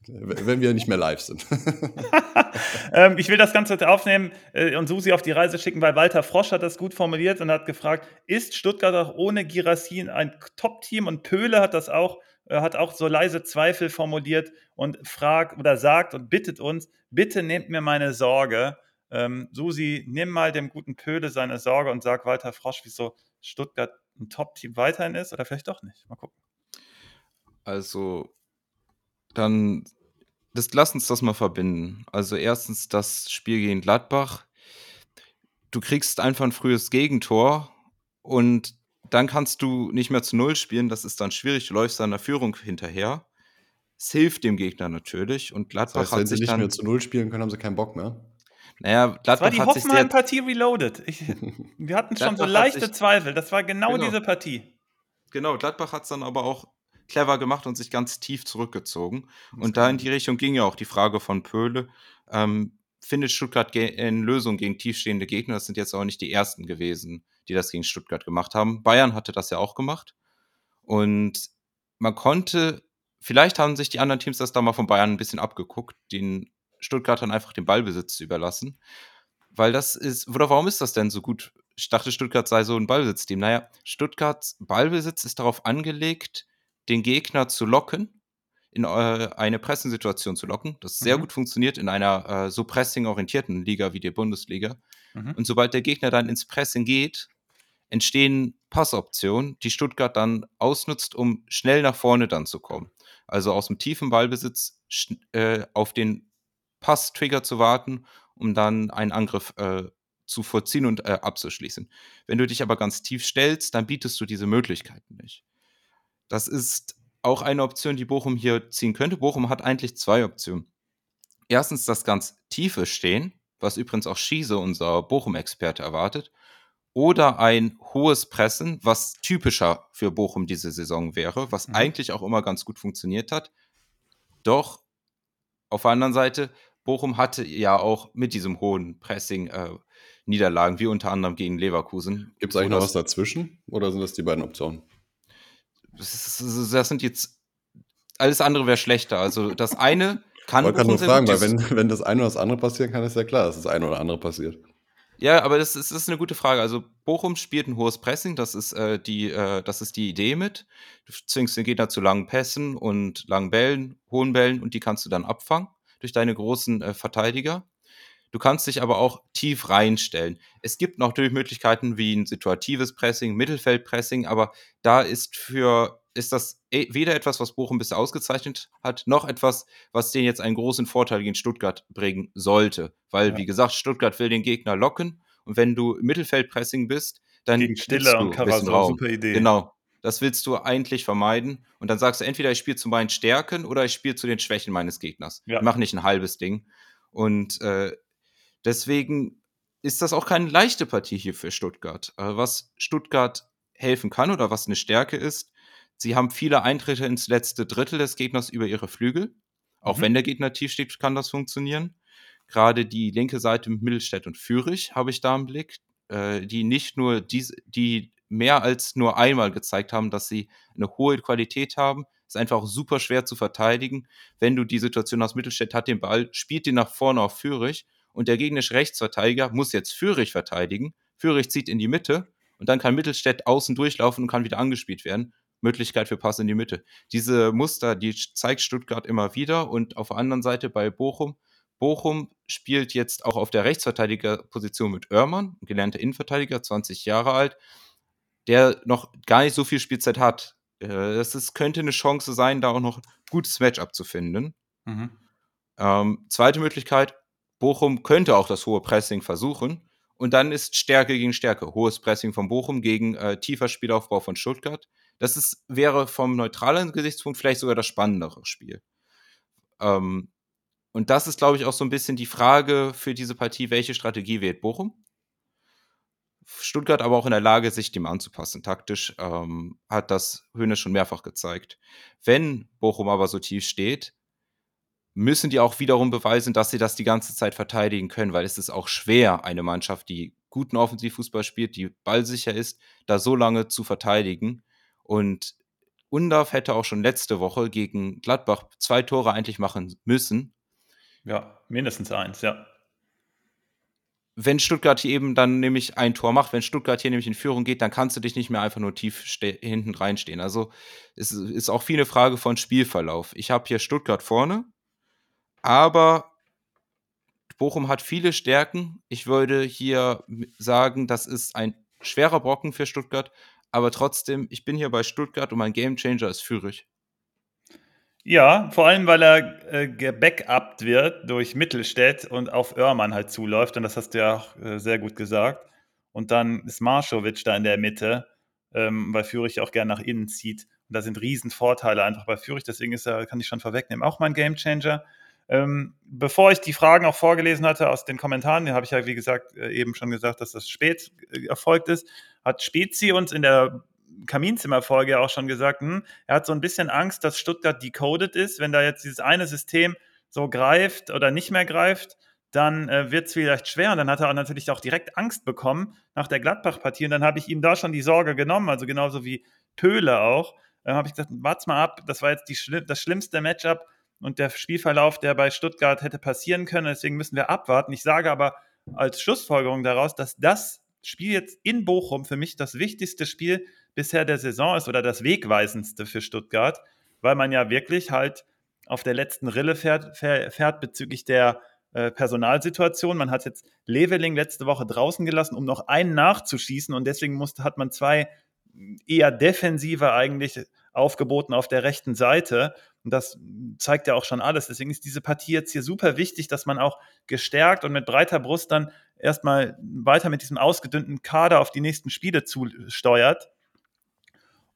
Speaker 3: Wenn wir nicht mehr live sind.
Speaker 1: ähm, ich will das Ganze heute aufnehmen äh, und Susi auf die Reise schicken, weil Walter Frosch hat das gut formuliert und hat gefragt, ist Stuttgart auch ohne Girassin ein Top-Team? Und Pöhle hat das auch, äh, hat auch so leise Zweifel formuliert und fragt oder sagt und bittet uns, bitte nehmt mir meine Sorge. Ähm, Susi, nimm mal dem guten Pöhle seine Sorge und sag Walter Frosch, wieso Stuttgart ein Top-Team weiterhin ist oder vielleicht doch nicht. Mal gucken.
Speaker 2: Also dann das, lass uns das mal verbinden. Also erstens das Spiel gegen Gladbach. Du kriegst einfach ein frühes Gegentor und dann kannst du nicht mehr zu Null spielen. Das ist dann schwierig. Du läufst deiner Führung hinterher. Es hilft dem Gegner natürlich. Und Gladbach das heißt,
Speaker 3: hat
Speaker 2: wenn
Speaker 3: sie nicht mehr zu Null spielen können, haben sie keinen Bock mehr.
Speaker 2: Naja, Gladbach das war
Speaker 1: die Hoffmann-Partie reloaded. Ich, wir hatten schon so leichte Zweifel. Das war genau, genau, diese Partie.
Speaker 2: Genau, Gladbach hat es dann aber auch clever gemacht und sich ganz tief zurückgezogen. Und da in die Richtung ging ja auch die Frage von Pöhle. Ähm, findet Stuttgart eine Lösung gegen tiefstehende Gegner? Das sind jetzt auch nicht die ersten gewesen, die das gegen Stuttgart gemacht haben. Bayern hatte das ja auch gemacht. Und man konnte, vielleicht haben sich die anderen Teams das da mal von Bayern ein bisschen abgeguckt, den Stuttgartern einfach den Ballbesitz zu überlassen. Weil das ist, oder warum ist das denn so gut? Ich dachte, Stuttgart sei so ein Ballbesitzteam. Naja, Stuttgarts Ballbesitz ist darauf angelegt, den Gegner zu locken, in äh, eine Pressing-Situation zu locken. Das sehr mhm. gut funktioniert in einer äh, so pressing-orientierten Liga wie der Bundesliga. Mhm. Und sobald der Gegner dann ins Pressing geht, entstehen Passoptionen, die Stuttgart dann ausnutzt, um schnell nach vorne dann zu kommen. Also aus dem tiefen Ballbesitz äh, auf den Pass-Trigger zu warten, um dann einen Angriff äh, zu vollziehen und äh, abzuschließen. Wenn du dich aber ganz tief stellst, dann bietest du diese Möglichkeiten nicht. Das ist auch eine Option, die Bochum hier ziehen könnte. Bochum hat eigentlich zwei Optionen. Erstens das ganz tiefe Stehen, was übrigens auch Schiese, unser Bochum-Experte, erwartet oder ein hohes Pressen, was typischer für Bochum diese Saison wäre, was mhm. eigentlich auch immer ganz gut funktioniert hat. Doch auf der anderen Seite, Bochum hatte ja auch mit diesem hohen Pressing äh, Niederlagen, wie unter anderem gegen Leverkusen.
Speaker 3: Gibt es eigentlich noch was dazwischen oder sind das die beiden Optionen?
Speaker 2: Das, das sind jetzt alles andere wäre schlechter. Also das eine kann.
Speaker 3: Ich kann nur fragen, weil wenn, wenn das eine oder das andere passieren kann, ist ja klar, dass das eine oder andere passiert.
Speaker 2: Ja, aber das ist, das ist eine gute Frage. Also Bochum spielt ein hohes Pressing, das ist, äh, die, äh, das ist die Idee mit. Du zwingst den Gegner zu langen Pässen und langen Bällen, hohen Bällen und die kannst du dann abfangen durch deine großen äh, Verteidiger. Du kannst dich aber auch tief reinstellen. Es gibt natürlich Möglichkeiten wie ein situatives Pressing, Mittelfeldpressing, aber da ist für ist das e, weder etwas, was Bochum bisher ausgezeichnet hat, noch etwas, was denen jetzt einen großen Vorteil gegen Stuttgart bringen sollte. Weil, ja. wie gesagt, Stuttgart will den Gegner locken und wenn du Mittelfeldpressing bist, dann
Speaker 1: gegen Stiller und Karasau, super Idee.
Speaker 2: Genau. Das willst du eigentlich vermeiden. Und dann sagst du entweder, ich spiele zu meinen Stärken oder ich spiele zu den Schwächen meines Gegners. Ja. Ich mache nicht ein halbes Ding. Und äh, Deswegen ist das auch keine leichte Partie hier für Stuttgart. Was Stuttgart helfen kann oder was eine Stärke ist, sie haben viele Eintritte ins letzte Drittel des Gegners über ihre Flügel. Auch mhm. wenn der Gegner tief steht, kann das funktionieren. Gerade die linke Seite mit Mittelstädt und Fürich habe ich da im Blick, äh, die nicht nur diese, die mehr als nur einmal gezeigt haben, dass sie eine hohe Qualität haben. Ist einfach super schwer zu verteidigen. Wenn du die Situation hast, Mittelstädt hat den Ball, spielt den nach vorne auf Fürich und der gegnerische Rechtsverteidiger muss jetzt Fürich verteidigen. Fürich zieht in die Mitte und dann kann Mittelstädt außen durchlaufen und kann wieder angespielt werden. Möglichkeit für Pass in die Mitte. Diese Muster, die zeigt Stuttgart immer wieder und auf der anderen Seite bei Bochum. Bochum spielt jetzt auch auf der Rechtsverteidigerposition mit Oermann, gelernter Innenverteidiger, 20 Jahre alt, der noch gar nicht so viel Spielzeit hat. Äh, das ist, könnte eine Chance sein, da auch noch ein gutes Matchup zu finden. Mhm. Ähm, zweite Möglichkeit, Bochum könnte auch das hohe Pressing versuchen. Und dann ist Stärke gegen Stärke. Hohes Pressing von Bochum gegen äh, tiefer Spielaufbau von Stuttgart. Das ist, wäre vom neutralen Gesichtspunkt vielleicht sogar das spannendere Spiel. Ähm, und das ist, glaube ich, auch so ein bisschen die Frage für diese Partie, welche Strategie wählt Bochum? Stuttgart aber auch in der Lage, sich dem anzupassen. Taktisch ähm, hat das Höhne schon mehrfach gezeigt. Wenn Bochum aber so tief steht, müssen die auch wiederum beweisen, dass sie das die ganze Zeit verteidigen können, weil es ist auch schwer, eine Mannschaft, die guten Offensivfußball spielt, die ballsicher ist, da so lange zu verteidigen. Und Undorf hätte auch schon letzte Woche gegen Gladbach zwei Tore eigentlich machen müssen.
Speaker 1: Ja, mindestens eins, ja.
Speaker 2: Wenn Stuttgart hier eben dann nämlich ein Tor macht, wenn Stuttgart hier nämlich in Führung geht, dann kannst du dich nicht mehr einfach nur tief hinten reinstehen. Also es ist auch viel eine Frage von Spielverlauf. Ich habe hier Stuttgart vorne, aber Bochum hat viele Stärken. Ich würde hier sagen, das ist ein schwerer Brocken für Stuttgart. Aber trotzdem, ich bin hier bei Stuttgart und mein Gamechanger ist Fürich.
Speaker 1: Ja, vor allem, weil er äh, gebackupt wird durch Mittelstädt und auf Oermann halt zuläuft. Und das hast du ja auch äh, sehr gut gesagt. Und dann ist Marschowitsch da in der Mitte, ähm, weil Fürich auch gerne nach innen zieht. Und da sind Riesenvorteile einfach bei Fürich. Deswegen ist er, kann ich schon vorwegnehmen, auch mein Gamechanger. Ähm, bevor ich die Fragen auch vorgelesen hatte aus den Kommentaren, die habe ich ja, wie gesagt, äh, eben schon gesagt, dass das spät äh, erfolgt ist, hat Spezi uns in der Kaminzimmerfolge auch schon gesagt, hm, er hat so ein bisschen Angst, dass Stuttgart decoded ist. Wenn da jetzt dieses eine System so greift oder nicht mehr greift, dann äh, wird es vielleicht schwer. Und dann hat er auch natürlich auch direkt Angst bekommen nach der Gladbach-Partie. Und dann habe ich ihm da schon die Sorge genommen, also genauso wie Pöhle auch. Dann habe ich gesagt, warte mal ab, das war jetzt die, das schlimmste Matchup und der Spielverlauf, der bei Stuttgart hätte passieren können. Deswegen müssen wir abwarten. Ich sage aber als Schlussfolgerung daraus, dass das Spiel jetzt in Bochum für mich das wichtigste Spiel bisher der Saison ist oder das wegweisendste für Stuttgart, weil man ja wirklich halt auf der letzten Rille fährt, fährt bezüglich der äh, Personalsituation. Man hat jetzt Leveling letzte Woche draußen gelassen, um noch einen nachzuschießen und deswegen musste, hat man zwei eher defensive eigentlich aufgeboten auf der rechten Seite. Und das zeigt ja auch schon alles. Deswegen ist diese Partie jetzt hier super wichtig, dass man auch gestärkt und mit breiter Brust dann erstmal weiter mit diesem ausgedünnten Kader auf die nächsten Spiele zusteuert.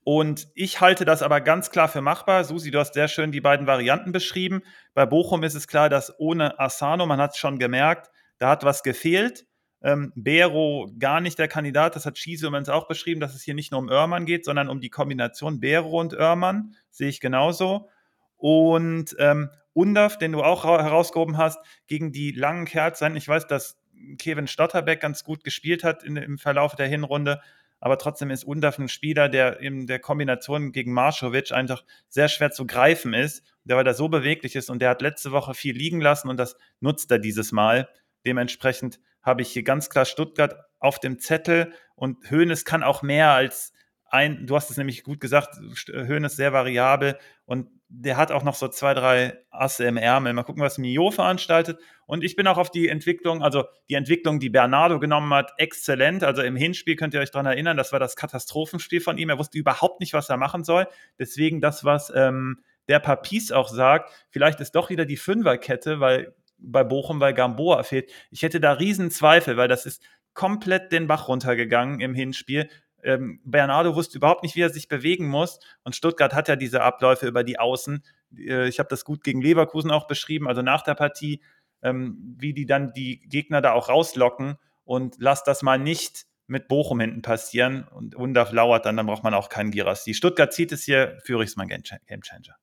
Speaker 1: Und ich halte das aber ganz klar für machbar. Susi, du hast sehr schön die beiden Varianten beschrieben. Bei Bochum ist es klar, dass ohne Asano, man hat es schon gemerkt, da hat was gefehlt. Ähm, Bero gar nicht der Kandidat, das hat Schiese übrigens auch beschrieben, dass es hier nicht nur um Oermann geht, sondern um die Kombination Bero und Oermann, sehe ich genauso. Und ähm, Undaf, den du auch herausgehoben hast, gegen die langen Kerzen. Ich weiß, dass Kevin Stotterbeck ganz gut gespielt hat in, im Verlauf der Hinrunde, aber trotzdem ist Undaf ein Spieler, der in der Kombination gegen Marschowitsch einfach sehr schwer zu greifen ist, der weil er so beweglich ist und der hat letzte Woche viel liegen lassen und das nutzt er dieses Mal. Dementsprechend habe ich hier ganz klar Stuttgart auf dem Zettel und Hoeneß kann auch mehr als ein, du hast es nämlich gut gesagt, Hoeneß sehr variabel und der hat auch noch so zwei, drei Asse im Ärmel. Mal gucken, was Mio veranstaltet. Und ich bin auch auf die Entwicklung, also die Entwicklung, die Bernardo genommen hat, exzellent. Also im Hinspiel könnt ihr euch daran erinnern, das war das Katastrophenspiel von ihm. Er wusste überhaupt nicht, was er machen soll. Deswegen das, was ähm, der Papis auch sagt, vielleicht ist doch wieder die Fünferkette, weil bei Bochum, weil Gamboa fehlt. Ich hätte da riesen Zweifel, weil das ist komplett den Bach runtergegangen im Hinspiel. Ähm, Bernardo wusste überhaupt nicht, wie er sich bewegen muss. Und Stuttgart hat ja diese Abläufe über die Außen. Äh, ich habe das gut gegen Leverkusen auch beschrieben, also nach der Partie, ähm, wie die dann die Gegner da auch rauslocken. Und lasst das mal nicht mit Bochum hinten passieren. Und Undaf lauert dann, dann braucht man auch keinen Girassi. Stuttgart zieht es hier, führe ich es mal Game Changer.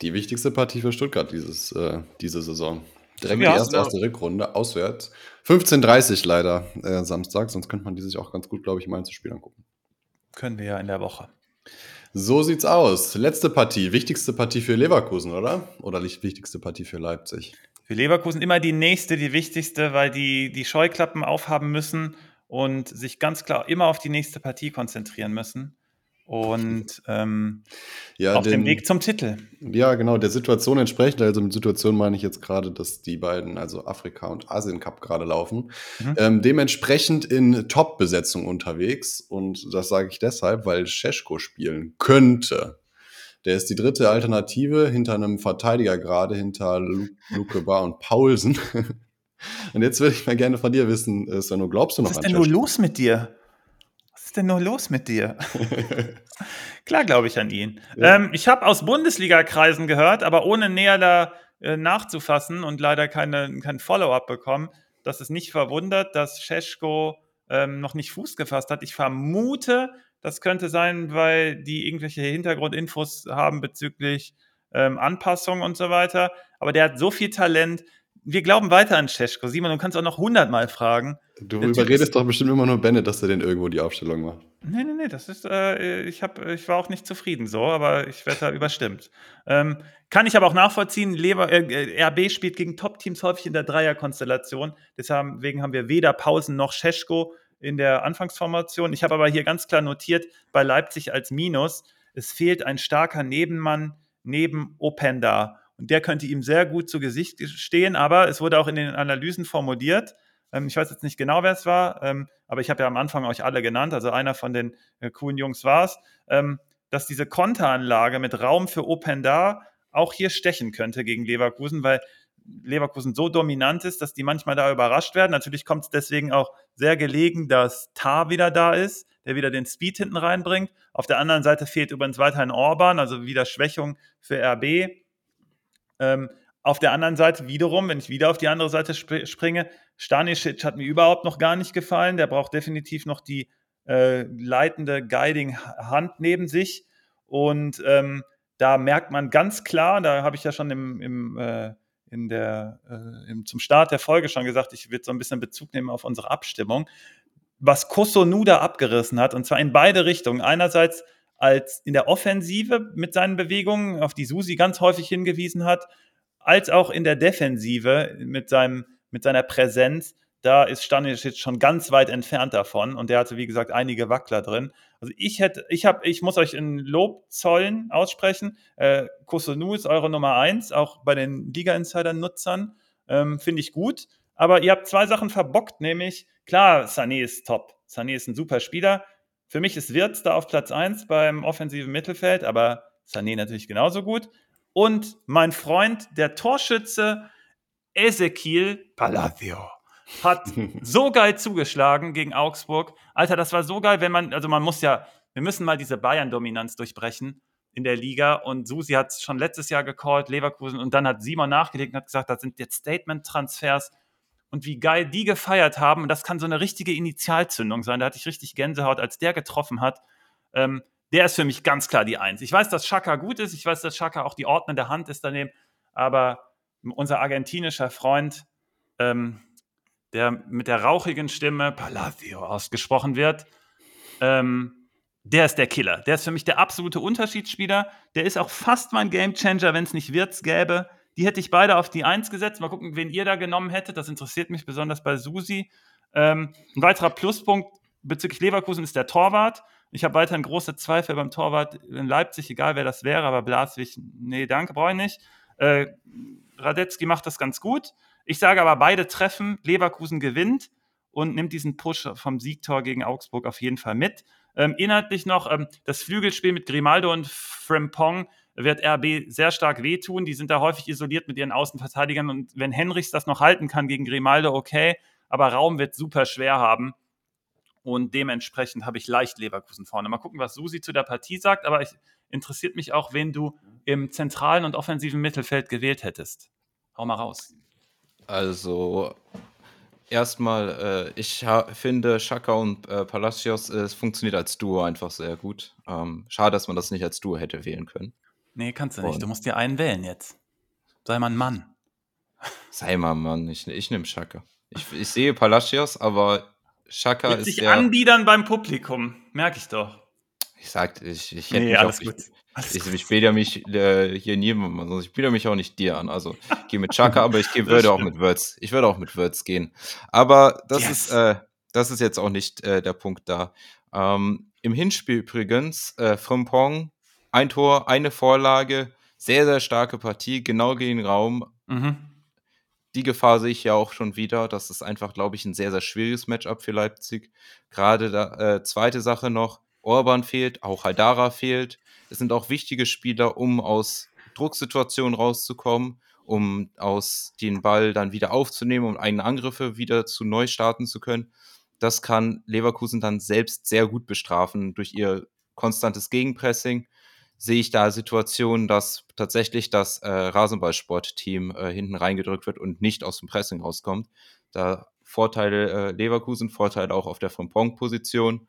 Speaker 3: Die wichtigste Partie für Stuttgart dieses, äh, diese Saison. Direkt ja, die erste, erste Rückrunde, auswärts. 15.30 leider äh, Samstag, sonst könnte man die sich auch ganz gut, glaube ich, mal ins Spiel angucken.
Speaker 1: Können wir ja in der Woche.
Speaker 3: So sieht's aus. Letzte Partie, wichtigste Partie für Leverkusen, oder? Oder nicht wichtigste Partie für Leipzig?
Speaker 1: Für Leverkusen immer die nächste, die wichtigste, weil die die Scheuklappen aufhaben müssen und sich ganz klar immer auf die nächste Partie konzentrieren müssen und ähm, ja, auf dem Weg zum Titel.
Speaker 3: Ja, genau, der Situation entsprechend. Also mit Situation meine ich jetzt gerade, dass die beiden, also Afrika und Asien Cup gerade laufen. Mhm. Ähm, dementsprechend in Top-Besetzung unterwegs. Und das sage ich deshalb, weil Scheschko spielen könnte. Der ist die dritte Alternative hinter einem Verteidiger gerade, hinter Luke Bar und Paulsen. und jetzt würde ich mal gerne von dir wissen, äh, Sano, glaubst du noch
Speaker 1: Was ist denn nur los mit dir? Denn nur los mit dir? Klar glaube ich an ihn. Ja. Ähm, ich habe aus Bundesliga-Kreisen gehört, aber ohne näher da äh, nachzufassen und leider keine, kein Follow-up bekommen, dass es nicht verwundert, dass Scheschko ähm, noch nicht Fuß gefasst hat. Ich vermute, das könnte sein, weil die irgendwelche Hintergrundinfos haben bezüglich ähm, Anpassungen und so weiter. Aber der hat so viel Talent, wir glauben weiter an Cesko. Simon, du kannst auch noch hundertmal fragen.
Speaker 3: Du der überredest doch bestimmt immer nur Bennett, dass er den irgendwo die Aufstellung macht.
Speaker 1: Nee, nee, nee, das ist, äh, ich, hab, ich war auch nicht zufrieden so, aber ich werde da überstimmt. Ähm, kann ich aber auch nachvollziehen, Lever, äh, RB spielt gegen Top-Teams häufig in der Dreierkonstellation. Deswegen haben wir weder Pausen noch Scheschko in der Anfangsformation. Ich habe aber hier ganz klar notiert, bei Leipzig als Minus, es fehlt ein starker Nebenmann neben Openda. Und der könnte ihm sehr gut zu Gesicht stehen, aber es wurde auch in den Analysen formuliert. Ähm, ich weiß jetzt nicht genau, wer es war, ähm, aber ich habe ja am Anfang euch alle genannt, also einer von den äh, coolen Jungs war es, ähm, dass diese Konteranlage mit Raum für Open da auch hier stechen könnte gegen Leverkusen, weil Leverkusen so dominant ist, dass die manchmal da überrascht werden. Natürlich kommt es deswegen auch sehr gelegen, dass Tar wieder da ist, der wieder den Speed hinten reinbringt. Auf der anderen Seite fehlt übrigens weiterhin Orban, also wieder Schwächung für RB. Ähm, auf der anderen Seite wiederum, wenn ich wieder auf die andere Seite sp springe, Stanisic hat mir überhaupt noch gar nicht gefallen. Der braucht definitiv noch die äh, leitende Guiding-Hand neben sich. Und ähm, da merkt man ganz klar, da habe ich ja schon im, im, äh, in der, äh, im, zum Start der Folge schon gesagt, ich würde so ein bisschen Bezug nehmen auf unsere Abstimmung, was Kosonu da abgerissen hat, und zwar in beide Richtungen. Einerseits als in der Offensive mit seinen Bewegungen, auf die Susi ganz häufig hingewiesen hat, als auch in der Defensive mit, seinem, mit seiner Präsenz. Da ist Stanisic schon ganz weit entfernt davon und der hatte, wie gesagt, einige Wackler drin. Also ich hätte, ich habe, ich muss euch in Lob zollen aussprechen. Äh, Kosunu ist eure Nummer eins, auch bei den Liga-Insider-Nutzern. Ähm, Finde ich gut. Aber ihr habt zwei Sachen verbockt, nämlich, klar, Sané ist top. Sané ist ein super Spieler Für mich ist Wirtz da auf Platz 1 beim offensiven Mittelfeld, aber Sané natürlich genauso gut. Und mein Freund, der Torschütze Ezekiel Palacio, hat so geil zugeschlagen gegen Augsburg. Alter, das war so geil, wenn man, also man muss ja, wir müssen mal diese Bayern-Dominanz durchbrechen in der Liga. Und Susi hat es schon letztes Jahr gecallt, Leverkusen. Und dann hat Simon nachgelegt und hat gesagt, das sind jetzt Statement-Transfers. Und wie geil die gefeiert haben. Und das kann so eine richtige Initialzündung sein. Da hatte ich richtig Gänsehaut, als der getroffen hat. Ähm, der ist für mich ganz klar die Eins. Ich weiß, dass Schaka gut ist. Ich weiß, dass Schaka auch die ordnende Hand ist daneben. Aber unser argentinischer Freund, ähm, der mit der rauchigen Stimme Palacio ausgesprochen wird, ähm, der ist der Killer. Der ist für mich der absolute Unterschiedsspieler. Der ist auch fast mein Gamechanger, wenn es nicht Wirtz gäbe. Die hätte ich beide auf die Eins gesetzt. Mal gucken, wen ihr da genommen hättet. Das interessiert mich besonders bei Susi. Ähm, ein weiterer Pluspunkt bezüglich Leverkusen ist der Torwart. Ich habe weiterhin große Zweifel beim Torwart in Leipzig, egal wer das wäre, aber Blaswig, nee, danke, brauche ich nicht. Äh, Radetzky macht das ganz gut. Ich sage aber, beide treffen, Leverkusen gewinnt und nimmt diesen Push vom Siegtor gegen Augsburg auf jeden Fall mit. Ähm, inhaltlich noch, ähm, das Flügelspiel mit Grimaldo und Frimpong wird RB sehr stark wehtun. Die sind da häufig isoliert mit ihren Außenverteidigern und wenn Henrichs das noch halten kann gegen Grimaldo, okay, aber Raum wird super schwer haben. Und dementsprechend habe ich leicht Leverkusen vorne. Mal gucken, was Susi zu der Partie sagt, aber ich interessiert mich auch, wen du im zentralen und offensiven Mittelfeld gewählt hättest. Hau mal raus.
Speaker 2: Also, erstmal, äh, ich finde, Schaka und äh, Palacios, äh, es funktioniert als Duo einfach sehr gut. Ähm, schade, dass man das nicht als Duo hätte wählen können.
Speaker 1: Nee, kannst du nicht. Und du musst dir einen wählen jetzt. Sei mal ein Mann.
Speaker 2: Sei mal ein Mann. Ich, ich nehme Schaka. Ich, ich sehe Palacios, aber Schaka ist
Speaker 1: sich der... anbiedern beim Publikum. Merke ich doch.
Speaker 2: Ich sag, ich, ich hätte nee, mich alles auch, gut. Ich, ich, ich biete mich äh, hier niemandem, also ich biete mich auch nicht dir an. Also ich gehe mit Chaka, aber ich geh, würde auch mit Würz. Ich würde auch mit Würz gehen. Aber das yes. ist, äh, das ist jetzt auch nicht äh, der Punkt da. Ähm, Im Hinspiel übrigens, äh, Frimpong, ein Tor, eine Vorlage, sehr, sehr starke Partie, genau gegen den Raum. Mhm. Die Gefahr sehe ich ja auch schon wieder. Das ist einfach, glaube ich, ein sehr, sehr schwieriges Matchup für Leipzig. Gerade da, äh, zweite Sache noch, Orban fehlt, auch Haidara fehlt. Es sind auch wichtige Spieler, um aus Drucksituationen rauszukommen, um aus den Ball dann wieder aufzunehmen, um eigene Angriffe wieder zu neu starten zu können. Das kann Leverkusen dann selbst sehr gut bestrafen durch ihr konstantes Gegenpressing. Sehe ich da Situationen, dass tatsächlich das äh, Rasenballsportteam äh, hinten reingedrückt wird und nicht aus dem Pressing rauskommt. Da Vorteile äh, Leverkusen, Vorteile auch auf der Frimpong-Position.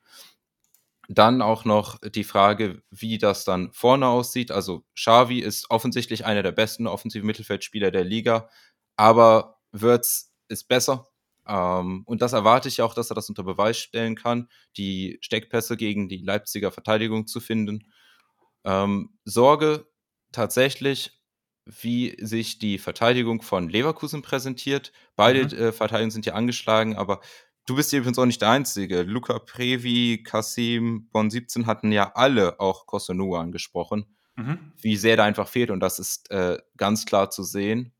Speaker 2: Dann auch noch die Frage, wie das dann vorne aussieht. Also Xavi ist offensichtlich einer der besten offensiven Mittelfeldspieler der Liga, aber Wirtz ist besser. Ähm, und das erwarte ich auch, dass er das unter Beweis stellen kann, die Steckpässe gegen die Leipziger Verteidigung zu finden. Ähm, Sorge tatsächlich, wie sich die Verteidigung von Leverkusen präsentiert. Beide mhm. äh, Verteidigungen sind ja angeschlagen, aber Du bist übrigens auch nicht der Einzige. Luca Previ, Kassim, Bon 17 hatten ja alle auch Kosonua angesprochen, mhm. wie sehr da einfach fehlt. Und das ist äh, ganz klar zu sehen.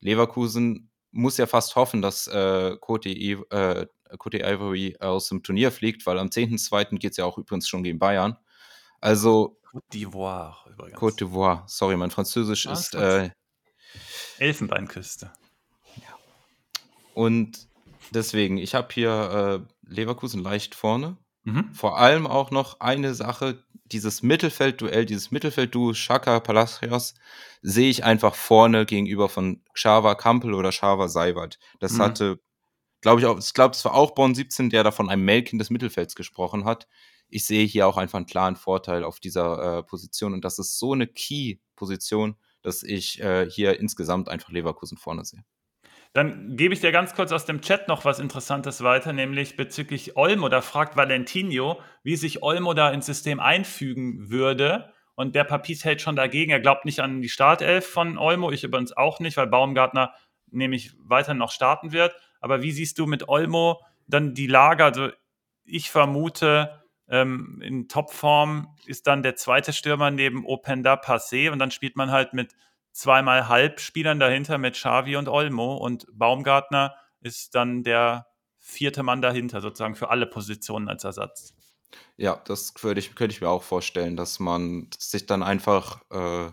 Speaker 2: Leverkusen muss ja fast hoffen, dass äh, Cote, äh, Cote Ivory aus dem Turnier fliegt, weil am 10.2. geht es ja auch übrigens schon gegen Bayern. Also.
Speaker 1: Côte d'Ivoire übrigens.
Speaker 2: Côte d'Ivoire, sorry, mein Französisch ah, ist. Äh,
Speaker 1: Elfenbeinküste.
Speaker 2: Ja. Und Deswegen, ich habe hier äh, Leverkusen leicht vorne. Mhm. Vor allem auch noch eine Sache, dieses Mittelfeldduell, dieses Mittelfeldduo Schaka Palacios sehe ich einfach vorne gegenüber von Xaver Kampel oder Xaver Seiwert. Das mhm. hatte, glaube ich, auch, ich glaube, es war auch Born 17, der da von einem Melken des Mittelfelds gesprochen hat. Ich sehe hier auch einfach einen klaren Vorteil auf dieser äh, Position und das ist so eine Key-Position, dass ich äh, hier insgesamt einfach Leverkusen vorne sehe.
Speaker 1: Dann gebe ich dir ganz kurz aus dem Chat noch was Interessantes weiter, nämlich bezüglich Olmo. Da fragt Valentino, wie sich Olmo da ins System einfügen würde. Und der Papis hält schon dagegen. Er glaubt nicht an die Startelf von Olmo. Ich übrigens auch nicht, weil Baumgartner nämlich weiter noch starten wird. Aber wie siehst du mit Olmo dann die Lage? Also ich vermute, ähm, in Topform ist dann der zweite Stürmer neben Openda passé und dann spielt man halt mit zweimal Halbspielern dahinter mit Xavi und Olmo und Baumgartner ist dann der vierte Mann dahinter, sozusagen für alle Positionen als Ersatz.
Speaker 2: Ja, das würde ich, könnte ich mir auch vorstellen, dass man sich dann einfach äh,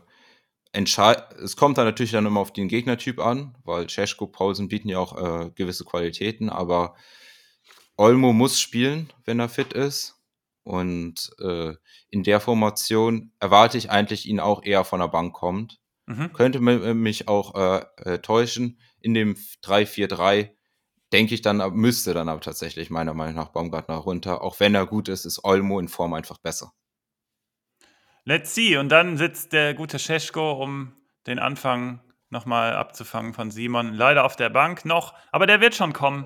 Speaker 2: entscheidet. Es kommt dann natürlich dann immer auf den Gegnertyp an, weil Cesko, Paulsen bieten ja auch äh, gewisse Qualitäten, aber Olmo muss spielen, wenn er fit ist. Und äh, in der Formation erwarte ich eigentlich ihn auch eher von der Bank kommt. Mhm. Könnte äh, mich auch äh, äh, täuschen. In dem 3-4-3 denke ich dann, müsste dann aber tatsächlich meiner Meinung nach Baumgartner runter. Auch wenn er gut ist, ist Olmo in Form einfach besser.
Speaker 1: Let's see. Und dann sitzt der gute Scheschko, um den Anfang nochmal abzufangen von Simon. Leider auf der Bank noch, aber der wird schon kommen.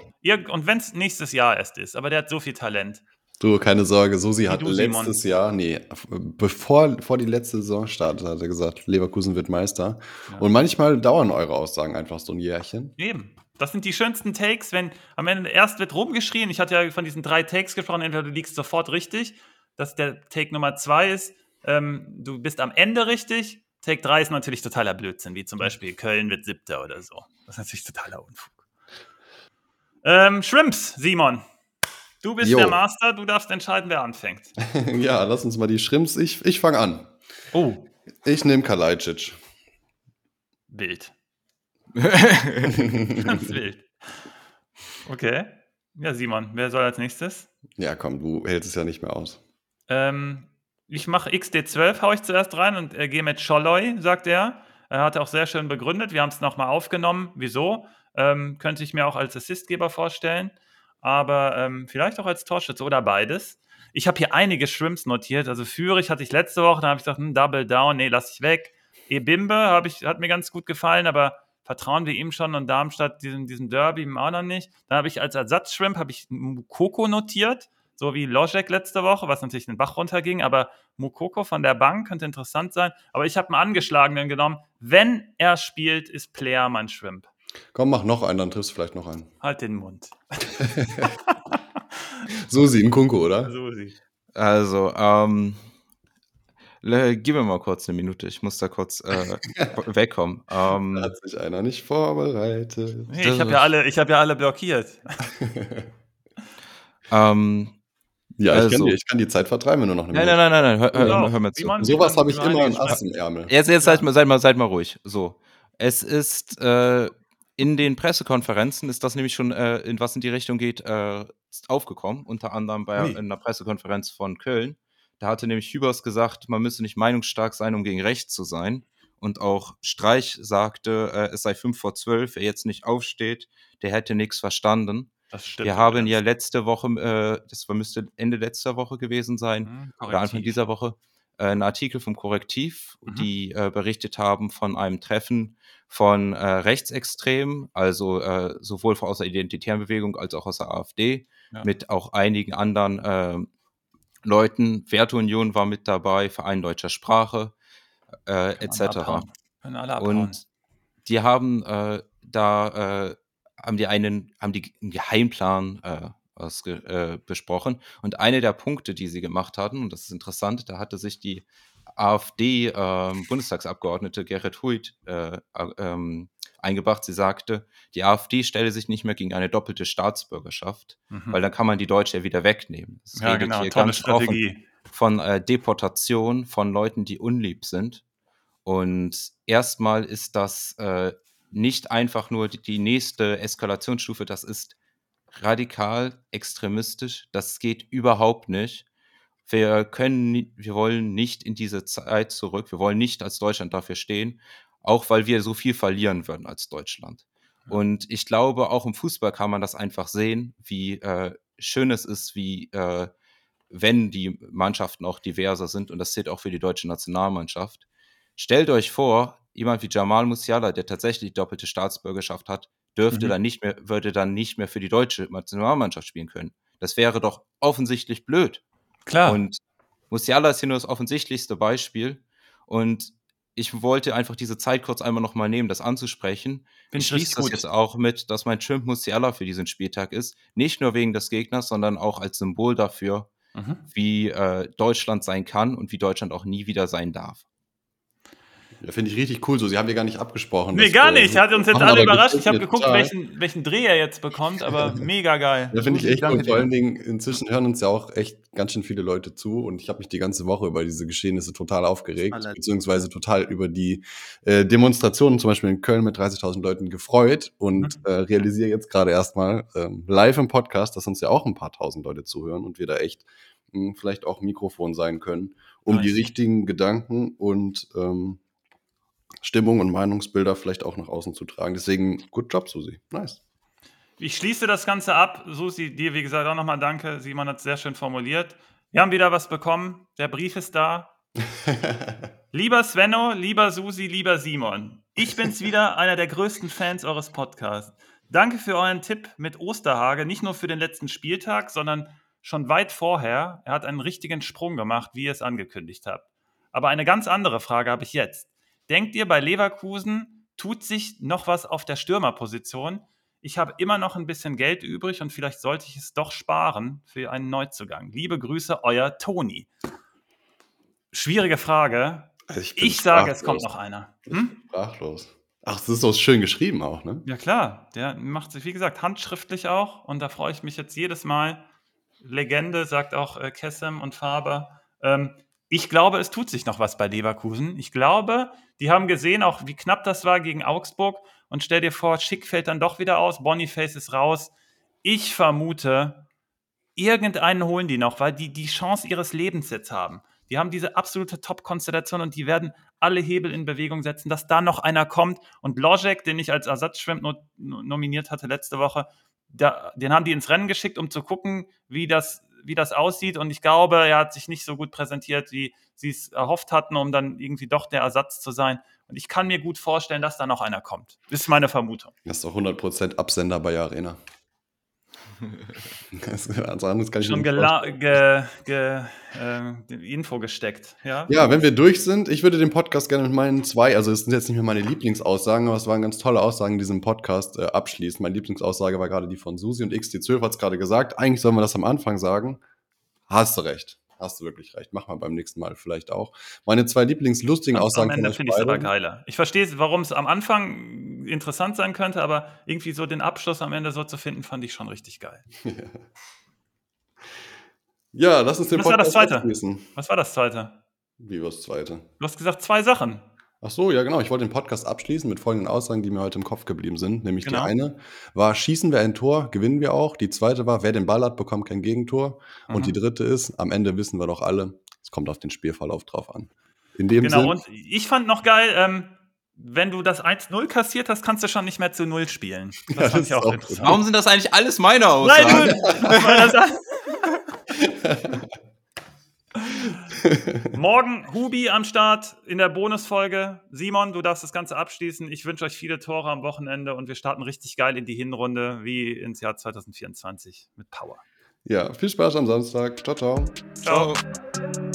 Speaker 1: Und wenn es nächstes Jahr erst ist, aber der hat so viel Talent.
Speaker 3: Du, keine Sorge, Susi hat du, letztes Simon. Jahr, nee, bevor, bevor die letzte Saison startet, hat er gesagt, Leverkusen wird Meister. Ja. Und manchmal dauern eure Aussagen einfach so ein Jährchen.
Speaker 1: Eben. Das sind die schönsten Takes, wenn am Ende erst wird rumgeschrien. Ich hatte ja von diesen drei Takes gesprochen, entweder du liegst sofort richtig, dass der Take Nummer zwei ist, ähm, du bist am Ende richtig. Take 3 ist natürlich totaler Blödsinn, wie zum Beispiel Köln wird siebter oder so. Das ist natürlich totaler Unfug. Ähm, Shrimps, Simon. Du bist jo. der Master, du darfst entscheiden, wer anfängt.
Speaker 3: ja, lass uns mal die Shrimps. Ich, ich fange an.
Speaker 1: Oh.
Speaker 3: Ich nehme Kalajdzic.
Speaker 1: Wild. Ganz wild. Okay. Ja, Simon, wer soll als nächstes?
Speaker 3: Ja, komm, du hältst es ja nicht mehr aus.
Speaker 1: Ähm, ich mache XD12, haue ich zuerst rein und äh, gehe mit Scholloy, sagt er. Er hat auch sehr schön begründet. Wir haben es nochmal aufgenommen. Wieso? Ähm, könnte ich mir auch als Assistgeber vorstellen aber ähm, vielleicht auch als Torschütze oder beides. Ich habe hier einige Shrimps notiert. Also Fürich hatte ich letzte Woche, dann habe ich gesagt, hm, Double Down, nee, lass ich weg. Ebimbe ich, hat mir ganz gut gefallen, aber vertrauen wir ihm schon und Darmstadt diesem, diesem Derby auch noch nicht. Dann habe ich als Ersatzshrimp habe ich Mukoko notiert, so wie Logic letzte Woche, was natürlich den Bach runterging, aber Mukoko von der Bank könnte interessant sein. Aber ich habe einen angeschlagenen genommen. Wenn er spielt, ist Player mein Shrimp.
Speaker 3: Komm, mach noch einen, dann triffst du vielleicht noch einen.
Speaker 1: Halt den Mund.
Speaker 3: Susi, ein Kunko, oder?
Speaker 2: Susi. Also, ähm, gib mir mal kurz eine Minute. Ich muss da kurz äh, wegkommen. Ähm,
Speaker 3: da hat sich einer nicht vorbereitet.
Speaker 1: Nee, ich habe ja, alle, hab ja alle blockiert.
Speaker 2: ähm,
Speaker 3: ja, ich, also. kann die, ich, kann die, Zeit vertreiben, wenn du noch eine
Speaker 2: Minute Nein, nein, nein, nein, hör, hör, hör mir zu.
Speaker 3: Sowas habe ich immer im Ass im Ärmel.
Speaker 2: Jetzt, jetzt seid, mal, seid, mal, seid mal ruhig. So. Es ist äh, in den Pressekonferenzen ist das nämlich schon, äh, in was in die Richtung geht, äh, aufgekommen. Unter anderem bei Ui. einer Pressekonferenz von Köln. Da hatte nämlich Hübers gesagt, man müsse nicht meinungsstark sein, um gegen rechts zu sein. Und auch Streich sagte, äh, es sei fünf vor zwölf, wer jetzt nicht aufsteht, der hätte nichts verstanden. Das stimmt. Wir haben ja letzte Woche, äh, das müsste Ende letzter Woche gewesen sein, mhm, oder Anfang dieser Woche, äh, einen Artikel vom Korrektiv, mhm. die äh, berichtet haben von einem Treffen von äh, Rechtsextremen, also äh, sowohl aus der identitären Bewegung als auch aus der AfD, ja. mit auch einigen anderen äh, Leuten. Werteunion war mit dabei, Verein deutscher Sprache, äh, etc. Und die haben äh, da äh, haben die einen, haben die einen Geheimplan äh, besprochen. Und eine der Punkte, die sie gemacht hatten, und das ist interessant, da hatte sich die AfD-Bundestagsabgeordnete ähm, Gerrit Huit äh, ähm, eingebracht. Sie sagte, die AfD stelle sich nicht mehr gegen eine doppelte Staatsbürgerschaft, mhm. weil dann kann man die Deutsche ja wieder wegnehmen.
Speaker 1: Das ja, genau, hier tolle Strategie.
Speaker 2: Von, von äh, Deportation von Leuten, die unlieb sind. Und erstmal ist das äh, nicht einfach nur die, die nächste Eskalationsstufe, das ist radikal extremistisch. Das geht überhaupt nicht. Wir können, wir wollen nicht in diese Zeit zurück. Wir wollen nicht als Deutschland dafür stehen, auch weil wir so viel verlieren würden als Deutschland. Und ich glaube, auch im Fußball kann man das einfach sehen, wie äh, schön es ist, wie äh, wenn die Mannschaften auch diverser sind. Und das zählt auch für die deutsche Nationalmannschaft. Stellt euch vor, jemand wie Jamal Musiala, der tatsächlich doppelte Staatsbürgerschaft hat, dürfte mhm. dann nicht mehr, würde dann nicht mehr für die deutsche Nationalmannschaft spielen können. Das wäre doch offensichtlich blöd.
Speaker 1: Klar.
Speaker 2: Und Musiala ist hier nur das offensichtlichste Beispiel. Und ich wollte einfach diese Zeit kurz einmal nochmal nehmen, das anzusprechen. Bin ich schließe das gut. jetzt auch mit, dass mein Chimp Musiala für diesen Spieltag ist. Nicht nur wegen des Gegners, sondern auch als Symbol dafür, mhm. wie äh, Deutschland sein kann und wie Deutschland auch nie wieder sein darf.
Speaker 3: Ja, finde ich richtig cool so. Sie haben ja gar nicht abgesprochen.
Speaker 1: Nee, gar nicht. Hat uns jetzt alle überrascht. Ich habe geguckt, welchen, welchen Dreh er jetzt bekommt, aber mega geil.
Speaker 3: Ja, finde ich echt cool. Vor allen Dingen, inzwischen hören uns ja auch echt ganz schön viele Leute zu und ich habe mich die ganze Woche über diese Geschehnisse total aufgeregt, beziehungsweise total über die äh, Demonstrationen, zum Beispiel in Köln mit 30.000 Leuten gefreut und
Speaker 1: Mhm.
Speaker 3: äh, realisiere jetzt gerade erstmal ähm, live im Podcast, dass uns ja auch ein paar tausend Leute zuhören und wir da echt mh, vielleicht auch Mikrofon sein können, um die
Speaker 1: Nice.
Speaker 3: richtigen Gedanken und ähm, Stimmung und Meinungsbilder vielleicht auch nach außen zu tragen. Deswegen, good job, Susi. Nice.
Speaker 1: Ich schließe das Ganze ab. Susi, dir wie gesagt auch nochmal danke. Simon hat es sehr schön formuliert. Wir haben wieder was bekommen. Der Brief ist da. Lieber Svenno, lieber Susi, lieber Simon. Ich bin's wieder, einer der größten Fans eures Podcasts. Danke für euren Tipp mit Osterhage, nicht nur für den letzten Spieltag, sondern schon weit vorher. Er hat einen richtigen Sprung gemacht, wie ihr es angekündigt habt. Aber eine ganz andere Frage habe ich jetzt. Denkt ihr, bei Leverkusen tut sich noch was auf der Stürmerposition? Ich habe immer noch ein bisschen Geld übrig und vielleicht sollte ich es doch sparen für einen Neuzugang. Liebe Grüße, euer Toni. Schwierige Frage.
Speaker 3: Also ich
Speaker 1: Ich sage, es kommt noch einer. Hm?
Speaker 3: Sprachlos. Ach, das ist so schön geschrieben auch, ne?
Speaker 1: Ja klar, der macht sich, wie gesagt, handschriftlich auch und da freue ich mich jetzt jedes Mal. Legende, sagt auch äh, Kessem und Faber. Ähm, ich glaube, es tut sich noch was bei Leverkusen. Ich glaube, die haben gesehen, auch wie knapp das war gegen Augsburg. Und stell dir vor, Schick fällt dann doch wieder aus, Boniface ist raus. Ich vermute, irgendeinen holen die noch, weil die die Chance ihres Lebens jetzt haben. Die haben diese absolute Top-Konstellation und die werden alle Hebel in Bewegung setzen, dass da noch einer kommt. Und Logic, den ich als Ersatzschwimp no nominiert hatte letzte Woche, da, den haben die ins Rennen geschickt, um zu gucken, wie das, wie das aussieht. Und ich glaube, er hat sich nicht so gut präsentiert, wie sie es erhofft hatten, um dann irgendwie doch der Ersatz zu sein. Und ich kann mir gut vorstellen, dass da noch einer kommt. Ist meine Vermutung.
Speaker 3: Das ist doch 100% Absender bei Arena. Das, also anderes kann ich
Speaker 1: Schon gela
Speaker 3: vorstellen.
Speaker 1: ge ge äh, die Info gesteckt. Ja,
Speaker 3: Ja, wenn wir durch sind, ich würde den Podcast gerne mit meinen zwei, also es sind jetzt nicht mehr meine Lieblingsaussagen, aber es waren ganz tolle Aussagen in diesem Podcast äh, abschließen. Meine Lieblingsaussage war gerade die von Susi und XT12 hat es gerade gesagt. Eigentlich sollen wir das am Anfang sagen. Hast du recht. Hast du wirklich recht. Mach mal beim nächsten Mal vielleicht auch. Meine zwei Lieblingslustigen Aussagen
Speaker 1: am Ende finde ich es aber geiler. Ich verstehe, warum es am Anfang interessant sein könnte, aber irgendwie so den Abschluss am Ende so zu finden, fand ich schon richtig geil.
Speaker 3: Ja, lass uns den
Speaker 1: Was war das
Speaker 3: Podcast
Speaker 1: Zweite?
Speaker 3: abschließen.
Speaker 1: Was war das zweite?
Speaker 3: Wie war das Zweite?
Speaker 1: Du hast gesagt zwei Sachen.
Speaker 3: Ach so, ja genau. Ich wollte den Podcast abschließen mit folgenden Aussagen, die mir heute im Kopf geblieben sind. Nämlich
Speaker 1: Genau.
Speaker 3: die eine war, schießen wir ein Tor, gewinnen wir auch. Die zweite war, wer den Ball hat, bekommt kein Gegentor. Und
Speaker 1: Mhm.
Speaker 3: die dritte ist, am Ende wissen wir doch alle, es kommt auf den Spielverlauf drauf an. In dem
Speaker 1: Genau,
Speaker 3: Sinn,
Speaker 1: und ich fand noch geil, ähm, wenn du das 1-0 kassiert hast, kannst du schon nicht mehr zu 0 spielen. Das
Speaker 3: Ja,
Speaker 1: fand
Speaker 3: das
Speaker 1: ich
Speaker 3: ist
Speaker 1: auch
Speaker 3: auch
Speaker 1: interessant.
Speaker 2: Warum sind das eigentlich alles meine
Speaker 1: Nein,
Speaker 2: Aussagen?
Speaker 1: du, weil das- Morgen Hubi am Start in der Bonusfolge. Simon, du darfst das Ganze abschließen. Ich wünsche euch viele Tore am Wochenende und wir starten richtig geil in die Hinrunde wie ins Jahr 2024 mit Power.
Speaker 3: ja, viel Spaß am Samstag. Ciao, ciao.
Speaker 1: Ciao.
Speaker 2: Ciao.